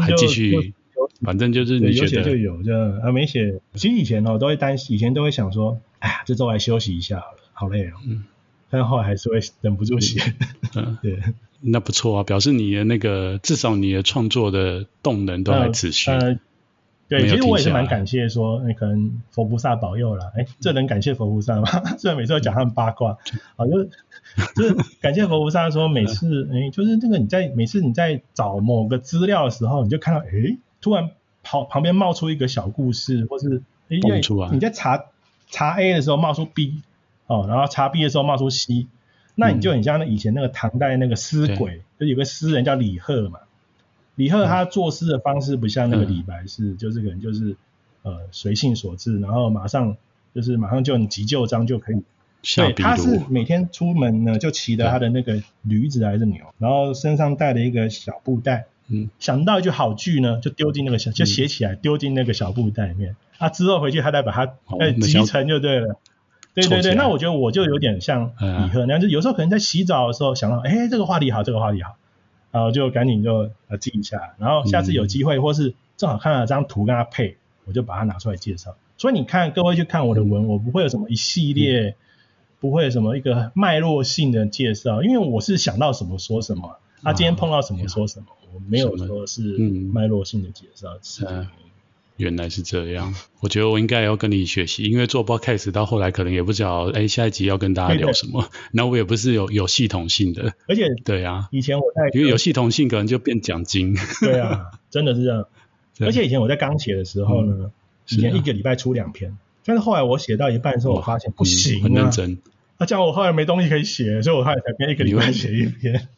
还继续，反正就是你有写就有，这样。啊没写，其实以前哦都会担心，以前都会想说，哎呀，这周来休息一下好了，好累哦，嗯，但后来还是会忍不住写，嗯，对，那不错啊，表示你的那个至少你的创作的动能都还持续。对，其实我也是蛮感谢说，那可能佛菩萨保佑啦。哎，这能感谢佛菩萨吗？虽然每次都讲他们八卦，啊，就是就是感谢佛菩萨说，每次哎，就是那个你在每次你在找某个资料的时候，你就看到哎，突然跑旁边冒出一个小故事，或是哎，你在查查 A 的时候冒出 B，哦，然后查 B 的时候冒出 C，那你就很像那以前那个唐代那个诗鬼，就有个诗人叫李贺嘛。李贺他作诗的方式不像那个李白是，嗯、就是可能就是呃随性所致，然后马上就是马上就很急救章就可以。对，他是每天出门呢就骑着他的那个驴子还是牛，然后身上带了一个小布袋，嗯，想到一句好句呢就丢进那个小就写起来丢进那个小布袋里面，啊之后回去他再把它哎集成就对了。对对对，那我觉得我就有点像李贺那样，就有时候可能在洗澡的时候想到，哎这个话题好，这个话题好。然后就赶紧就呃记一下，然后下次有机会、嗯、或是正好看到这张图跟他配，我就把它拿出来介绍。所以你看，各位去看我的文，嗯、我不会有什么一系列，嗯、不会有什么一个脉络性的介绍，因为我是想到什么说什么，他、啊、今天碰到什么说什么，啊、我没有说是脉络性的介绍。是。原来是这样，我觉得我应该要跟你学习，因为做 podcast 到后来可能也不知道，哎，下一集要跟大家聊什么。那对我也不是有有系统性的，而且对啊，以前我在因为有系统性，可能就变奖金。对啊，真的是这样。而且以前我在刚写的时候呢，嗯、以前一个礼拜出两篇，但是后来我写到一半的时候，我发现不行、啊嗯，很认真。那这样我后来没东西可以写，所以我后来才变一个礼拜写一篇。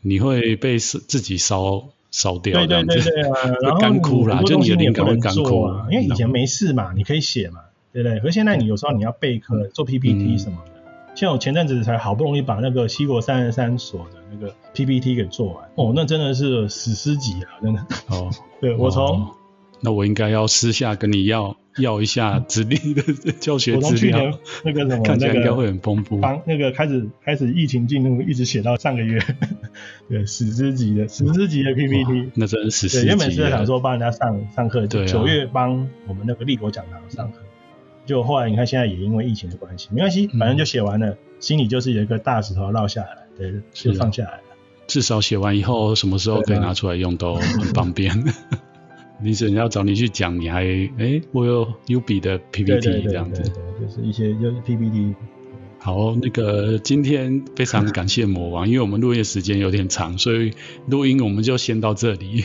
你会被自己烧。烧掉，对对对对啊，然后干枯啦，就你的灵感会干枯啊，因为以前没事嘛，你可以写嘛，对不对？可是现在你有时候你要备课、做 PPT 什么的，像我前阵子才好不容易把那个西国三十三所的那个 PPT 给做完，哦，那真的是史诗级啊，真的。哦，对我从，那我应该要私下跟你要。要一下指定的 教学资料，那个什么，看起来应该会很丰富。帮那个开始开始疫情进入，一直写到上个月，对，史诗级的史诗级的 PPT，那真是史诗级。原本是在想说帮人家上上课，九月帮我们那个立国讲堂上课，就后来你看现在也因为疫情的关系，没关系，反正就写完了，心里就是有一个大石头落下来，对，就放下来了。至少写完以后，什么时候可以拿出来用都很方便。你是人要找你去讲，你还哎，我有 U 比的 PPT 这样子，对，就是一些就是 PPT。好，那个今天非常感谢魔王，因为我们录音时间有点长，所以录音我们就先到这里。